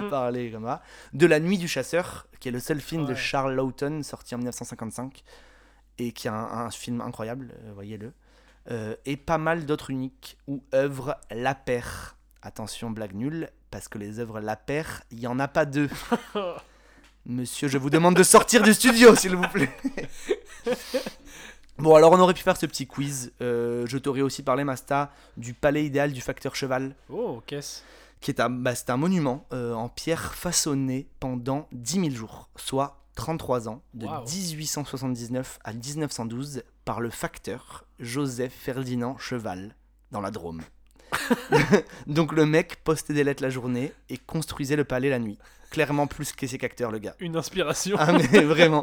Mhm. parler comme ça. De La Nuit du Chasseur, qui est le seul film de. Charles Lawton, sorti en 1955, et qui est un, un film incroyable, euh, voyez-le. Euh, et pas mal d'autres uniques ou œuvres La Paire. Attention, blague nulle, parce que les œuvres La Paire, il n'y en a pas deux. Monsieur, je vous demande de sortir du studio, s'il vous plaît. bon, alors on aurait pu faire ce petit quiz. Euh, je t'aurais aussi parlé, Masta, du palais idéal du facteur cheval Oh, qu'est-ce? Qui est un, bah, c'est un monument euh, en pierre façonné pendant 10 000 jours, soit 33 ans, de Waouh. 1879 à 1912, par le facteur Joseph Ferdinand Cheval, dans la Drôme. Donc le mec postait des lettres la journée et construisait le palais la nuit. Clairement plus que ses qu'acteur, le gars. Une inspiration. Ah mais vraiment.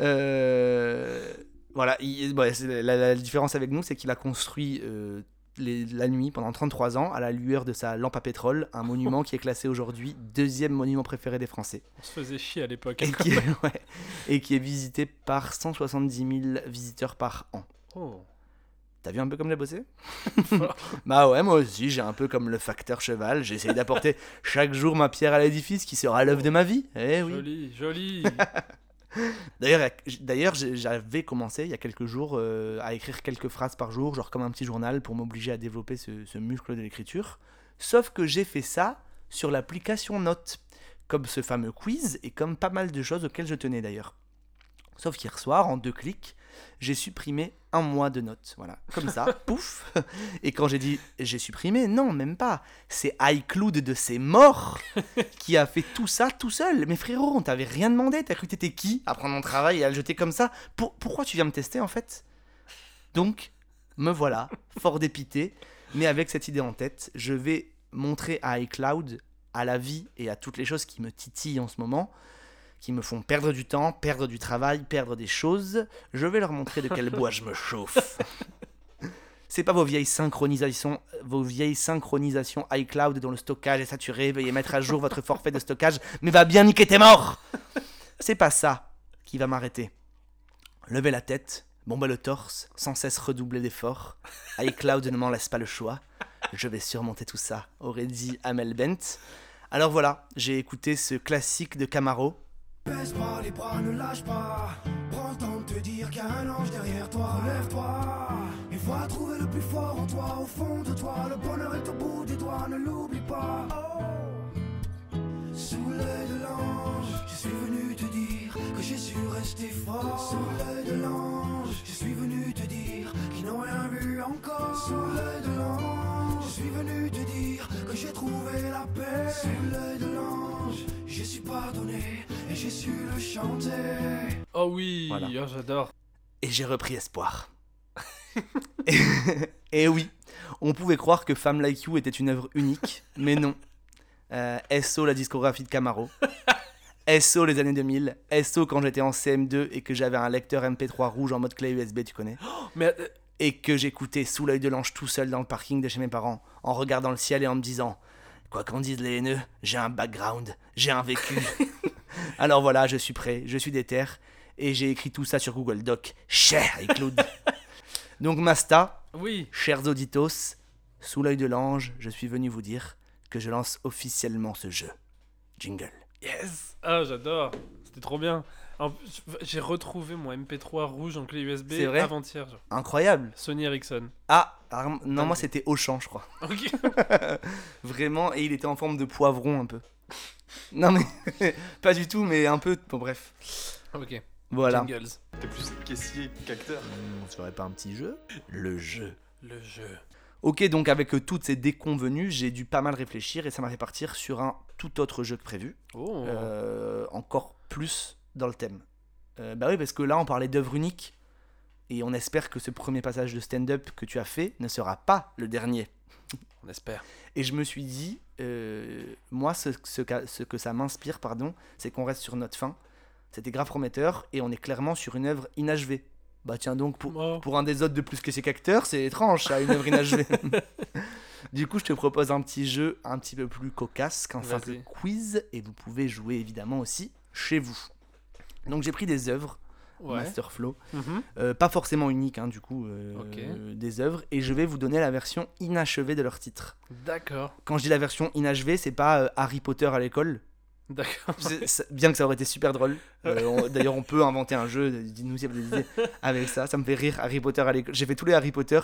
Euh, voilà, il- ouais, c'est la, la différence avec nous, c'est qu'il a construit euh, les- la nuit pendant 33 ans à la lueur de sa lampe à pétrole, un monument qui est classé aujourd'hui deuxième monument préféré des Français. On se faisait chier à l'époque. Et qui, est, ouais, et qui est visité par 170 000 visiteurs par an. Oh. T'as vu un peu comme j'ai bossé? Bah ouais, moi aussi, j'ai un peu comme le facteur cheval. J'essaye d'apporter chaque jour ma pierre à l'édifice qui sera l'œuvre de ma vie. Eh oui. Joli, joli. D'ailleurs, j'avais commencé il y a quelques jours euh, à écrire quelques phrases par jour, genre comme un petit journal pour m'obliger à développer ce, ce muscle de l'écriture. Sauf que j'ai fait ça sur l'application Note, comme ce fameux quiz et comme pas mal de choses auxquelles je tenais d'ailleurs. Sauf qu'hier soir, en deux clics, j'ai supprimé un mois de notes. Voilà, comme ça, pouf. Et quand j'ai dit j'ai supprimé, non, même pas. C'est iCloud de ses morts qui a fait tout ça tout seul. Mais frérot, on t'avait rien demandé. T'as cru que t'étais qui à prendre mon travail et à le jeter comme ça? Pour- Pourquoi tu viens me tester en fait? Donc, me voilà, fort dépité, mais avec cette idée en tête, je vais montrer à iCloud, à la vie et à toutes les choses qui me titillent en ce moment, qui me font perdre du temps, perdre du travail, perdre des choses, je vais leur montrer de quel bois je me chauffe. C'est pas vos vieilles synchronisations, vos vieilles synchronisations iCloud dont le stockage est saturé, veuillez mettre à jour votre forfait de stockage, mais va bien niquer tes morts C'est pas ça qui va m'arrêter. Levez la tête, bomber le torse, sans cesse redoubler d'efforts. iCloud ne m'en laisse pas le choix. Je vais surmonter tout ça, aurait dit Amel Bent. Alors voilà, j'ai écouté ce classique de Camaro. Baisse pas les bras, ne lâche pas. Prends le temps de te dire qu'il y a un ange derrière toi. Relève-toi et va trouver le plus fort en toi, au fond de toi. Le bonheur est au bout des doigts, ne l'oublie pas. Oh. Sous l'œil de l'ange, je suis venu te dire que j'ai su rester fort. Sous l'œil de l'ange, je suis venu te dire qu'ils n'ont rien vu encore. Sous l'œil de l'ange, je suis venu te dire que j'ai trouvé la paix. Sous l'œil de l'ange, je suis pardonné et j'ai su le chanter. Oh oui, Voilà. oh, j'adore. et j'ai repris espoir. et, et oui, on pouvait croire que Femme Like You était une œuvre unique, mais non. Euh, SO la discographie de Camaro. SO les années 2000. SO quand j'étais en CM2 et que j'avais un lecteur MP3 rouge en mode clé USB, tu connais. Mais euh, Et que j'écoutais sous l'œil de l'ange tout seul dans le parking de chez mes parents, en regardant le ciel et en me disant Quoi qu'en disent les haineux, j'ai un background, j'ai un vécu. Alors voilà, je suis prêt, je suis déter, et j'ai écrit tout ça sur Google Doc. Cher iCloud. Donc Masta, oui, chers auditos, sous l'œil de l'ange, je suis venu vous dire que je lance officiellement ce jeu. Jingle. yes. Ah, j'adore. C'était trop bien. En- J'ai retrouvé mon MP3 rouge en clé USB avant-hier. Incroyable. Sony Ericsson. Ah, non, moi c'était Auchan, je crois. Ok. Vraiment, et il était en forme de poivron un peu. Non mais, pas du tout, mais un peu. Bon bref. ok. Voilà. Jingles. T'es plus caissier qu'acteur. On se ferait pas un petit jeu? Le jeu. Le jeu. Ok, donc avec euh, toutes ces déconvenues, j'ai dû pas mal réfléchir et ça m'a fait partir sur un tout autre jeu que prévu. Oh. Euh, encore plus dans le thème. Euh, bah oui, parce que là, on parlait d'œuvre unique. Et on espère que ce premier passage de stand-up que tu as fait ne sera pas le dernier. On espère. Et je me suis dit, euh, moi, ce, ce qu'a- ce que ça m'inspire, pardon, c'est qu'on reste sur notre fin. C'était grave prometteur et on est clairement sur une œuvre inachevée. Bah tiens donc, pour, Oh. pour un des autres de plus que c'est qu'acteur, c'est étrange ça, une œuvre inachevée. du coup, je te propose un petit jeu un petit peu plus cocasse qu'un simple quiz et vous pouvez jouer évidemment aussi chez vous. Donc j'ai pris des œuvres, Ouais. Masterflow, Mhm. euh, pas forcément uniques hein, du coup, euh, des œuvres, et je vais vous donner la version inachevée de leur titre. D'accord. Quand je dis la version inachevée, c'est pas euh, Harry Potter à l'école, D'accord. bien que ça aurait été super drôle. D'ailleurs, on peut inventer un jeu, dites-nous si vous avez des idées avec ça. Ça me fait rire, Harry Potter à l'école. J'ai fait tous les Harry Potter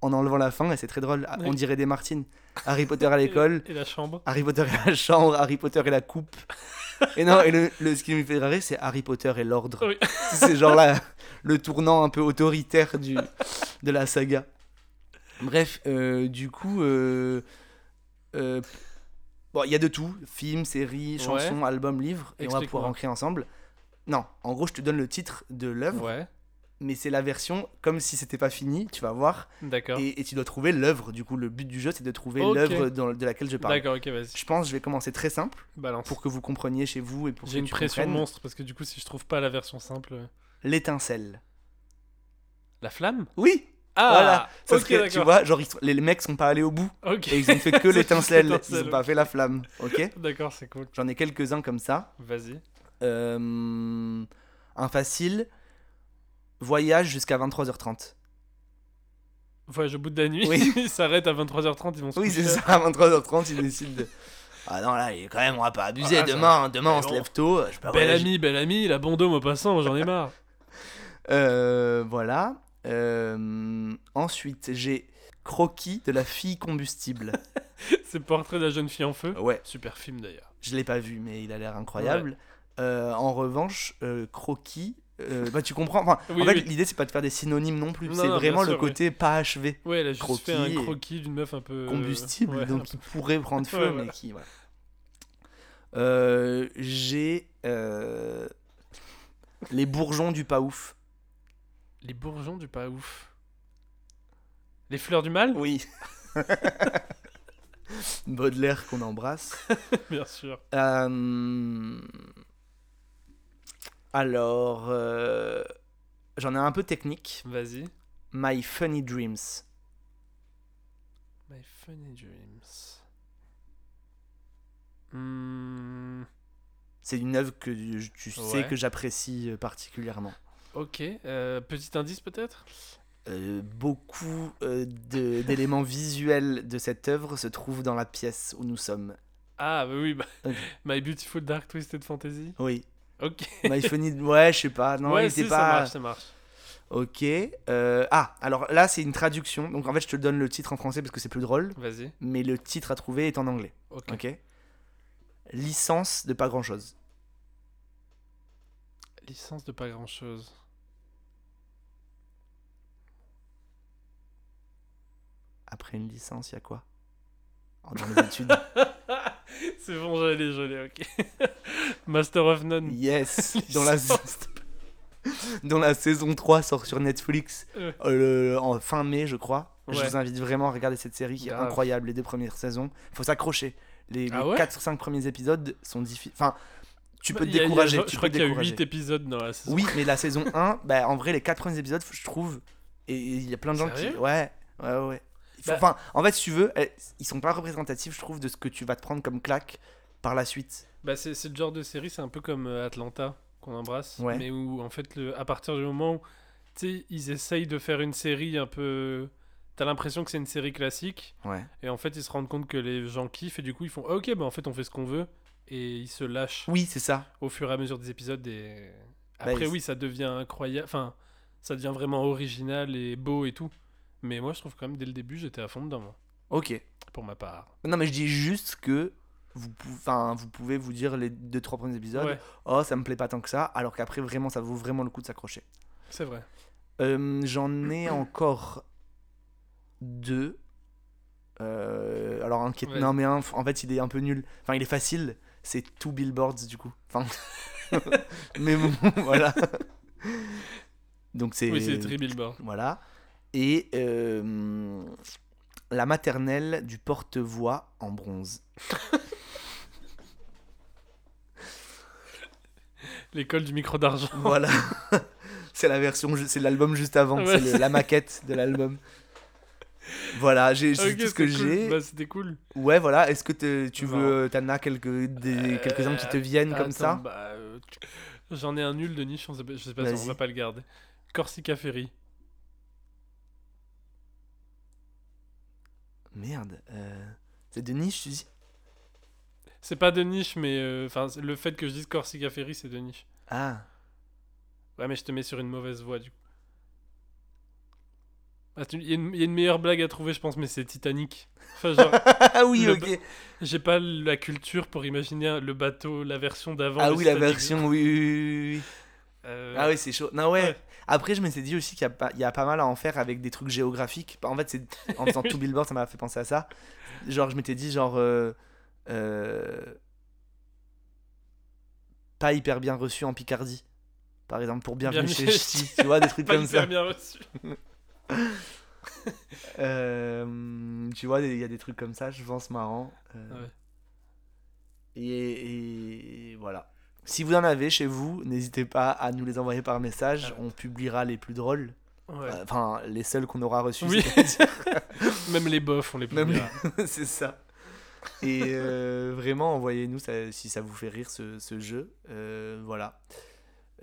en enlevant la fin et c'est très drôle. Ah, On dirait des Martines. Harry Potter à l'école, Et la chambre. Harry Potter et la chambre, Harry Potter et la coupe. Et non, et le, le- ce qui me fait rire, c'est Harry Potter et l'ordre. Oui. C'est genre là, le tournant un peu autoritaire du, de la saga. Bref, euh, du coup, euh, euh, bon, il y a de tout films, séries, chansons, albums, livres, et on va pouvoir en créer ensemble. Non, en gros, je te donne le titre de l'œuvre, Ouais. Mais c'est la version comme si c'était pas fini, tu vas voir, D'accord. et, et tu dois trouver l'œuvre. Du coup, le but du jeu, c'est de trouver l'œuvre de laquelle je parle. D'accord, ok, vas-y. Je pense que je vais commencer très simple Balance. pour que vous compreniez chez vous et pour J'ai que une tu pression comprennes. monstre parce que du coup, si je trouve pas la version simple. euh, L'étincelle. La flamme? Oui, Ah voilà. Ça ok, serait- tu vois, genre les mecs sont pas allés au bout Ok. et ils ont fait que l'étincelle. Ils ont pas fait la flamme. Ok. D'accord, c'est cool. J'en ai quelques uns comme ça. Vas-y. Euh, un facile. Voyage jusqu'à 23h30. Voyage au bout de la nuit. Oui. ils s'arrêtent à 23h30, ils vont se Oui, c'est ça. À 23h30, ils décident de. Ah non, là, quand même, on va pas abuser. Ah, demain, demain, on se lève tôt. Je Bel voyager. ami, bel ami, la bon au passant, j'en ai marre. Euh, voilà. Euh, ensuite, j'ai Croquis de la fille combustible. c'est Portrait de la jeune fille en feu. Ouais. Super film d'ailleurs. Je l'ai pas vu, mais il a l'air incroyable. Euh, en revanche, croquis. Euh, bah tu comprends. Enfin, Oui, en fait, oui. l'idée c'est pas de faire des synonymes non plus. C'est vraiment le côté pas achevé, Ouais, elle a juste fait un Croquis d'une meuf un peu. combustible, ouais, donc qui pourrait prendre feu, Ouais, mais voilà. qui. Voilà. Euh, J'ai euh, les bourgeons du pas ouf. Les bourgeons du pas ouf. Les fleurs du mal? Oui. Baudelaire qu'on embrasse. Bien sûr. Euh, Alors, euh, j'en ai un peu technique. Vas-y. My Funny Dreams. My Funny Dreams. Hmm, C'est une œuvre que tu sais Ouais. que j'apprécie euh, particulièrement. ok. euh, petit indice peut-être? Euh, beaucoup euh, d'éléments visuels de cette œuvre se trouvent dans la pièce où nous sommes. Ah, bah oui. Bah... My Beautiful Dark Twisted Fantasy. Oui. Ok. My Funny... Ouais, je sais pas. Non, ouais, il était si, pas... ça marche, ça marche. Ok. euh, Ah, alors là, c'est une traduction. Donc en fait, je te donne le titre en français parce que c'est plus drôle. Vas-y. Mais le titre à trouver est en anglais. Ok. Licence de pas grand chose. Licence de pas grand chose. Après une licence, il y a quoi? Oh, Dans les études. C'est bon, j'allais, j'allais, ok. Master of None. Yes. Dans la... Dans la saison 3 sort sur Netflix Euh. euh, le- en fin mai, je crois. Je Ouais. vous invite vraiment à regarder cette série qui est Grave. incroyable, les deux premières saisons. Faut s'accrocher. Les, Ah ouais 4-5 premiers épisodes sont difficiles. Enfin, tu peux Bah, te il y a- il y a- décourager. je tu je peux crois te qu'il y a décourager. 8 épisodes dans la saison. Oui, mais la saison 1, bah, en vrai, les 4 premiers épisodes, je trouve. Et il y a plein de gens qui. Sérieux? Ouais, ouais, ouais. Bah- Enfin, en fait, si tu veux, eh, ils sont pas représentatifs, je trouve, de ce que tu vas te prendre comme claque par la suite. Bah, c'est c'est le genre de série, c'est un peu comme euh, Atlanta qu'on embrasse, Ouais. mais où en fait, le, à partir du moment où tu sais, ils essayent de faire une série un peu t'as l'impression que c'est une série classique, Ouais. et en fait, ils se rendent compte que les gens kiffent, et du coup, ils font, Ah, ok, bah en fait, on fait ce qu'on veut, et ils se lâchent Oui, c'est ça. au fur et à mesure des épisodes. Et Bah, après, oui, ça devient incroyable, enfin, ça devient vraiment original et beau et tout. Mais moi, je trouve quand même, dès le début, j'étais à fond dedans, moi, Ok. pour ma part. Non, mais je dis juste que vous, pou- vous pouvez vous dire les deux, trois premiers épisodes. Ouais, Oh, ça me plaît pas tant que ça. Alors qu'après, vraiment, ça vaut vraiment le coup de s'accrocher. c'est vrai. Euh, J'en ai encore deux. Euh, alors un qui est... Vas-y. non mais un, en fait il est un peu nul. Enfin il est facile. C'est Two Billboards du coup. Enfin mais bon voilà. Donc c'est Oui, c'est Three Billboards. voilà. Et euh, la maternelle du porte-voix en bronze. L'école du micro d'argent. Voilà. c'est la version, c'est l'album juste avant. Ouais, c'est la maquette de l'album. Voilà, j'ai tout ce que cool. j'ai. Bah, c'était cool. Ouais, voilà. Est-ce que tu Non. veux, t'en as quelques des quelques-uns qui te viennent comme ça? bah, euh, J'en ai un nul de niche, on sait pas- je sais pas si on va pas le garder. Corsica Ferry. Merde. euh, C'est de niche, tu dis C'est pas de niche, mais euh, enfin le fait que je dise Corsica Ferry, c'est de niche. Ah. Ouais, mais je te mets sur une mauvaise voie du coup. Ah, Il y, a une- il y a une meilleure blague à trouver, je pense, mais c'est Titanic. Enfin, genre, Ah oui, Le ok. j'ai pas la culture pour imaginer le bateau, la version d'avant. Ah oui, la version, oui, oui, oui, oui. Euh, Ah oui, c'est chaud. Non, ouais. Ouais. Après, je m'étais dit aussi qu'il y, a pas- il y a pas mal à en faire avec des trucs géographiques. En fait, c'est en faisant tout Billboard, ça m'a fait penser à ça. Genre, je m'étais dit, genre. euh, euh, pas hyper bien reçu en Picardie. Par exemple, pour Bienvenue Bienvenue chez Ch'ti. Tu vois, des trucs pas comme hyper ça. bien reçu. Euh, tu vois, il y a des trucs comme ça, je pense marrant. Euh, Ouais. et, et voilà. Si vous en avez chez vous, n'hésitez pas à nous les envoyer par message. On publiera les plus drôles. Ouais. Euh, Enfin, les seuls qu'on aura reçus. Oui. Même les bofs, on les publiera. c'est ça. Et euh, vraiment, envoyez-nous si ça vous fait rire ce, ce jeu. Euh, voilà.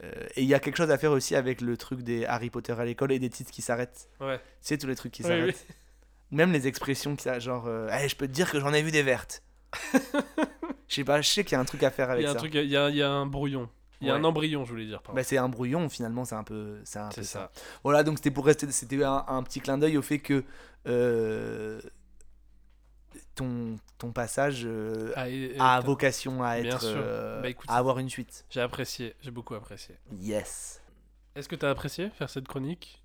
Euh, et il y a quelque chose à faire aussi avec le truc des Harry Potter à l'école et des titres qui s'arrêtent. Ouais. Tu sais, tous les trucs qui Oui, s'arrêtent. Même les expressions qui genre, Eh, je peux te dire que j'en ai vu des vertes. Je sais pas, je sais qu'il y a un truc à faire Il avec y a un ça. truc, il y a, il y a un brouillon. Il y a Ouais. un embryon, je voulais dire. pardon. Bah, c'est un brouillon, finalement, c'est un peu, c'est un peu c'est ça. ça. Voilà, donc c'était pour rester, c'était un, un petit clin d'œil au fait que euh, ton, ton passage euh, Ah, et- et- a vocation à être, euh, Bah, écoute. à avoir une suite. J'ai apprécié, j'ai beaucoup apprécié. Yes. Est-ce que t'as apprécié faire cette chronique?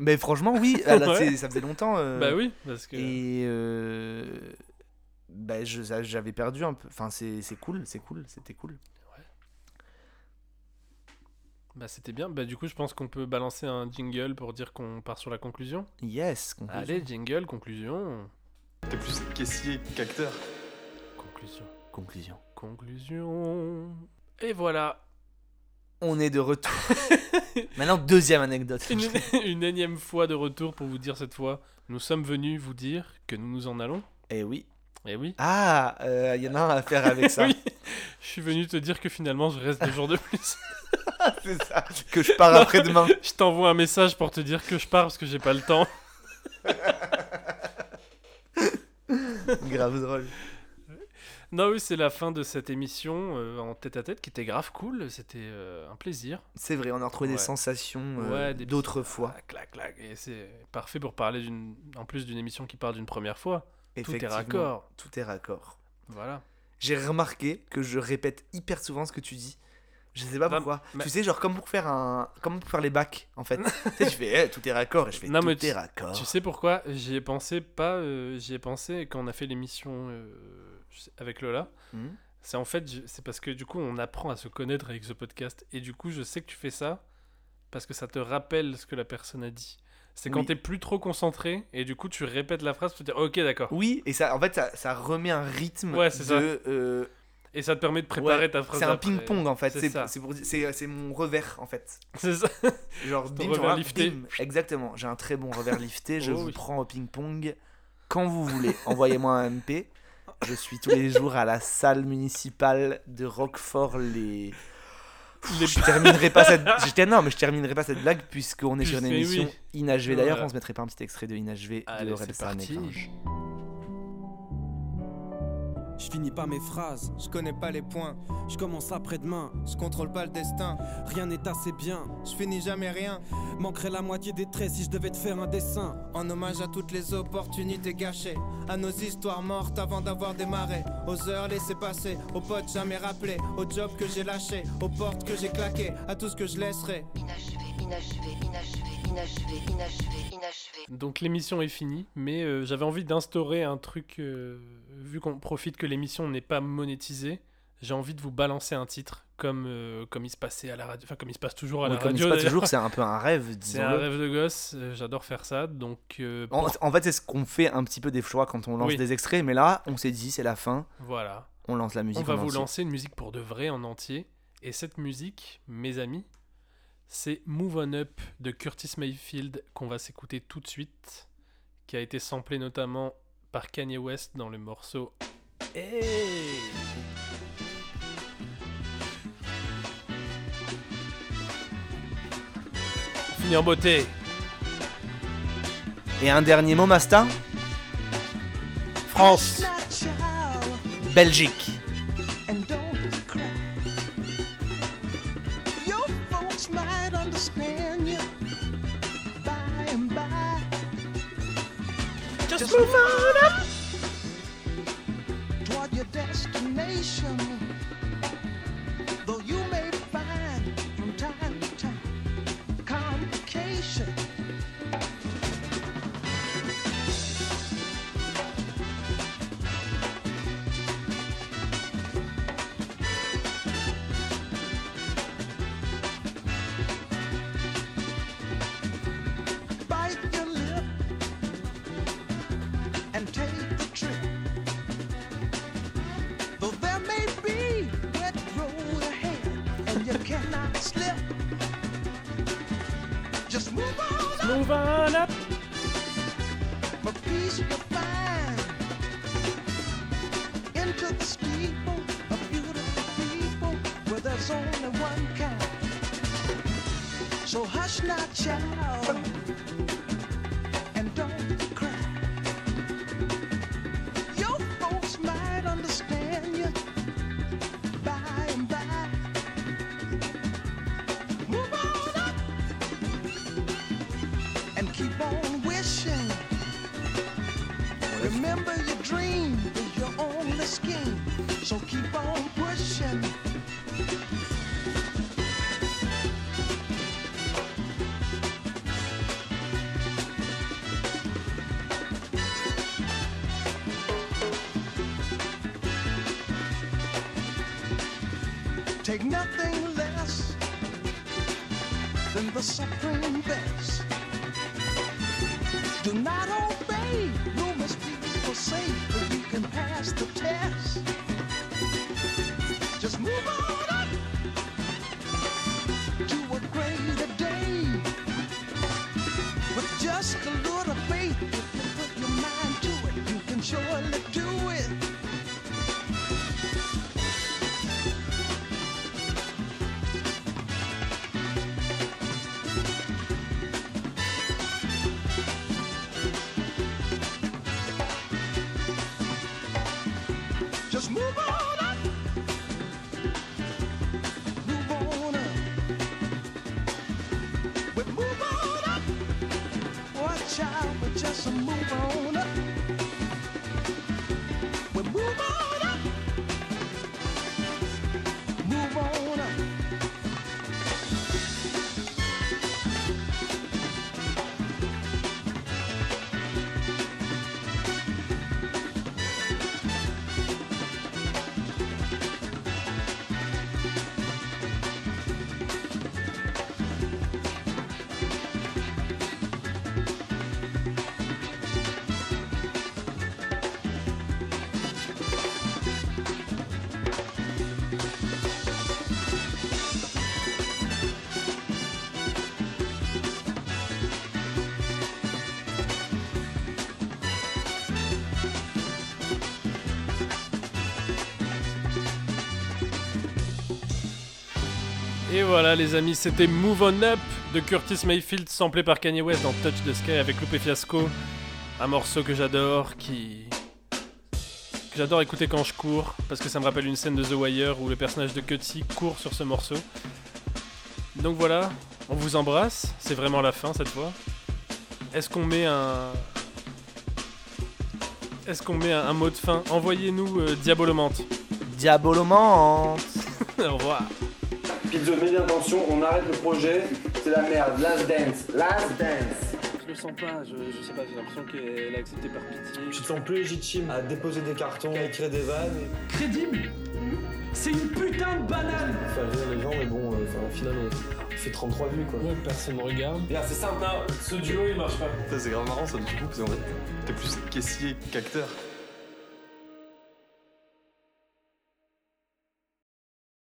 Mais franchement, oui, Ouais. ça faisait longtemps. euh, Bah oui, parce que. Et bah, j'avais perdu un peu. Enfin, c'est c'est cool, c'est cool, c'était cool. Bah c'était bien. Bah du coup, je pense qu'on peut balancer un jingle pour dire qu'on part sur la conclusion. Yes. conclusion. Allez, jingle, conclusion. T'es plus caissier qu'acteur. Conclusion. Conclusion. Conclusion. Et voilà. On est de retour. Maintenant, deuxième anecdote. Une, une énième fois de retour pour vous dire cette fois, nous sommes venus vous dire que nous nous en allons. Eh oui. Eh oui. Ah, il y en a un à faire avec ça. Oui. Je suis venu te dire que finalement je reste deux jours de plus. c'est ça. Que je pars après-demain. je t'envoie un message pour te dire que je pars parce que j'ai pas le temps. Grave drôle. Non, oui, c'est la fin de cette émission euh, en tête à tête qui était grave cool. C'était euh, un plaisir. C'est vrai, on a retrouvé Ouais. des sensations euh, Ouais, d'autrefois. Ah, clac, clac. Et c'est parfait pour parler en plus d'une émission qui part d'une première fois. Tout est raccord. Tout est raccord. Voilà. J'ai remarqué que je répète hyper souvent ce que tu dis. Je sais pas Bah, pourquoi. mais- Tu sais, genre comme pour faire un, comme pour faire les bacs, en fait. tu sais, je fais eh, tout est raccord et je fais Non, tout mais est tu- raccord. Tu sais pourquoi J'y ai pensé pas. euh, j'y ai pensé quand on a fait l'émission euh, avec Lola. Hmm. C'est en fait, c'est parce que du coup, on apprend à se connaître avec ce podcast. Et du coup, je sais que tu fais ça parce que ça te rappelle ce que la personne a dit. C'est quand Oui. t'es plus trop concentré et du coup, tu répètes la phrase pour te dire Ok, d'accord. Oui, et ça, en fait, ça, ça remet un rythme Ouais, c'est ça. de. euh, Et ça te permet de préparer ouais, ta phrase. c'est un ping-pong en fait. C'est C'est ça. c'est pour- c'est- c'est mon revers en fait. C'est ça. Genre, bim, revers vois, lifté. bim. Exactement. J'ai un très bon revers lifté. Je Oh vous oui. prends au ping-pong quand vous voulez. Envoyez-moi un MP. Je suis tous les jours à la salle municipale de Roquefort Les- Je terminerai pas cette. j'étais- Non, mais je terminerai pas cette blague puisqu'on est sur une émission oui. inachevée. D'ailleurs, Voilà. on se mettrait pas un petit extrait de inachevée Allez, de Red Star. Je finis pas mes phrases, je connais pas les points. Je commence après-demain, je contrôle pas le destin. Rien n'est assez bien, je finis jamais rien. Manquerait la moitié des traits si je devais te faire un dessin. En hommage à toutes les opportunités gâchées, à nos histoires mortes avant d'avoir démarré. Aux heures laissées passer, aux potes jamais rappelés, aux jobs que j'ai lâchés, aux portes que j'ai claquées, à tout ce que je laisserai. Inachevé, inachevé, inachevé, inachevé, inachevé, inachevé. Donc l'émission est finie, mais euh, j'avais envie d'instaurer un truc, euh, vu qu'on profite que l'émission n'est pas monétisée, j'ai envie de vous balancer un titre, comme, euh, comme il se passait à la radio, enfin comme il se passe toujours à la comme il se radio. passe d'ailleurs. toujours, c'est un peu un rêve, C'est un rêve de gosse, euh, j'adore faire ça, donc... euh, En, fait, c'est ce qu'on fait un petit peu des fois quand on lance Oui. des extraits, mais là, on s'est dit, c'est la fin, Voilà. on lance la musique. On va en vous entier. lancer une musique pour de vrai en entier. Et cette musique, mes amis, c'est Move On Up de Curtis Mayfield qu'on va s'écouter tout de suite, qui a été samplé notamment par Kanye West dans le morceau Hey On finit en beauté. Et un dernier mot, Masta? France, Belgique. Voilà les amis, c'était Move On Up de Curtis Mayfield samplé par Kanye West dans Touch the Sky avec Loupé Fiasco. Un morceau que j'adore, qui... que j'adore écouter quand je cours, parce que ça me rappelle une scène de The Wire où le personnage de Cutsy court sur ce morceau. Donc voilà, on vous embrasse, c'est vraiment la fin cette fois. Est-ce qu'on met un... Est-ce qu'on met un, un mot de fin? Envoyez-nous euh, Diabolomante. Diabolomante Au revoir. Pizzo, mets bien attention, on arrête le projet, c'est la merde. Last dance, last dance. Je le sens pas, je, je sais pas, j'ai l'impression qu'elle a accepté par pitié. Tu te sens plus légitime à déposer des cartons, à écrire des vannes. Crédible C'est une putain de banane Faire rire les gens, mais bon, euh, enfin, au final, on fait 33 vues quoi. Ouais, personne me regarde. Regarde, c'est simple, hein, ce duo il marche pas. C'est grave marrant ça, du coup, parce qu'en fait, t'es plus caissier qu'acteur.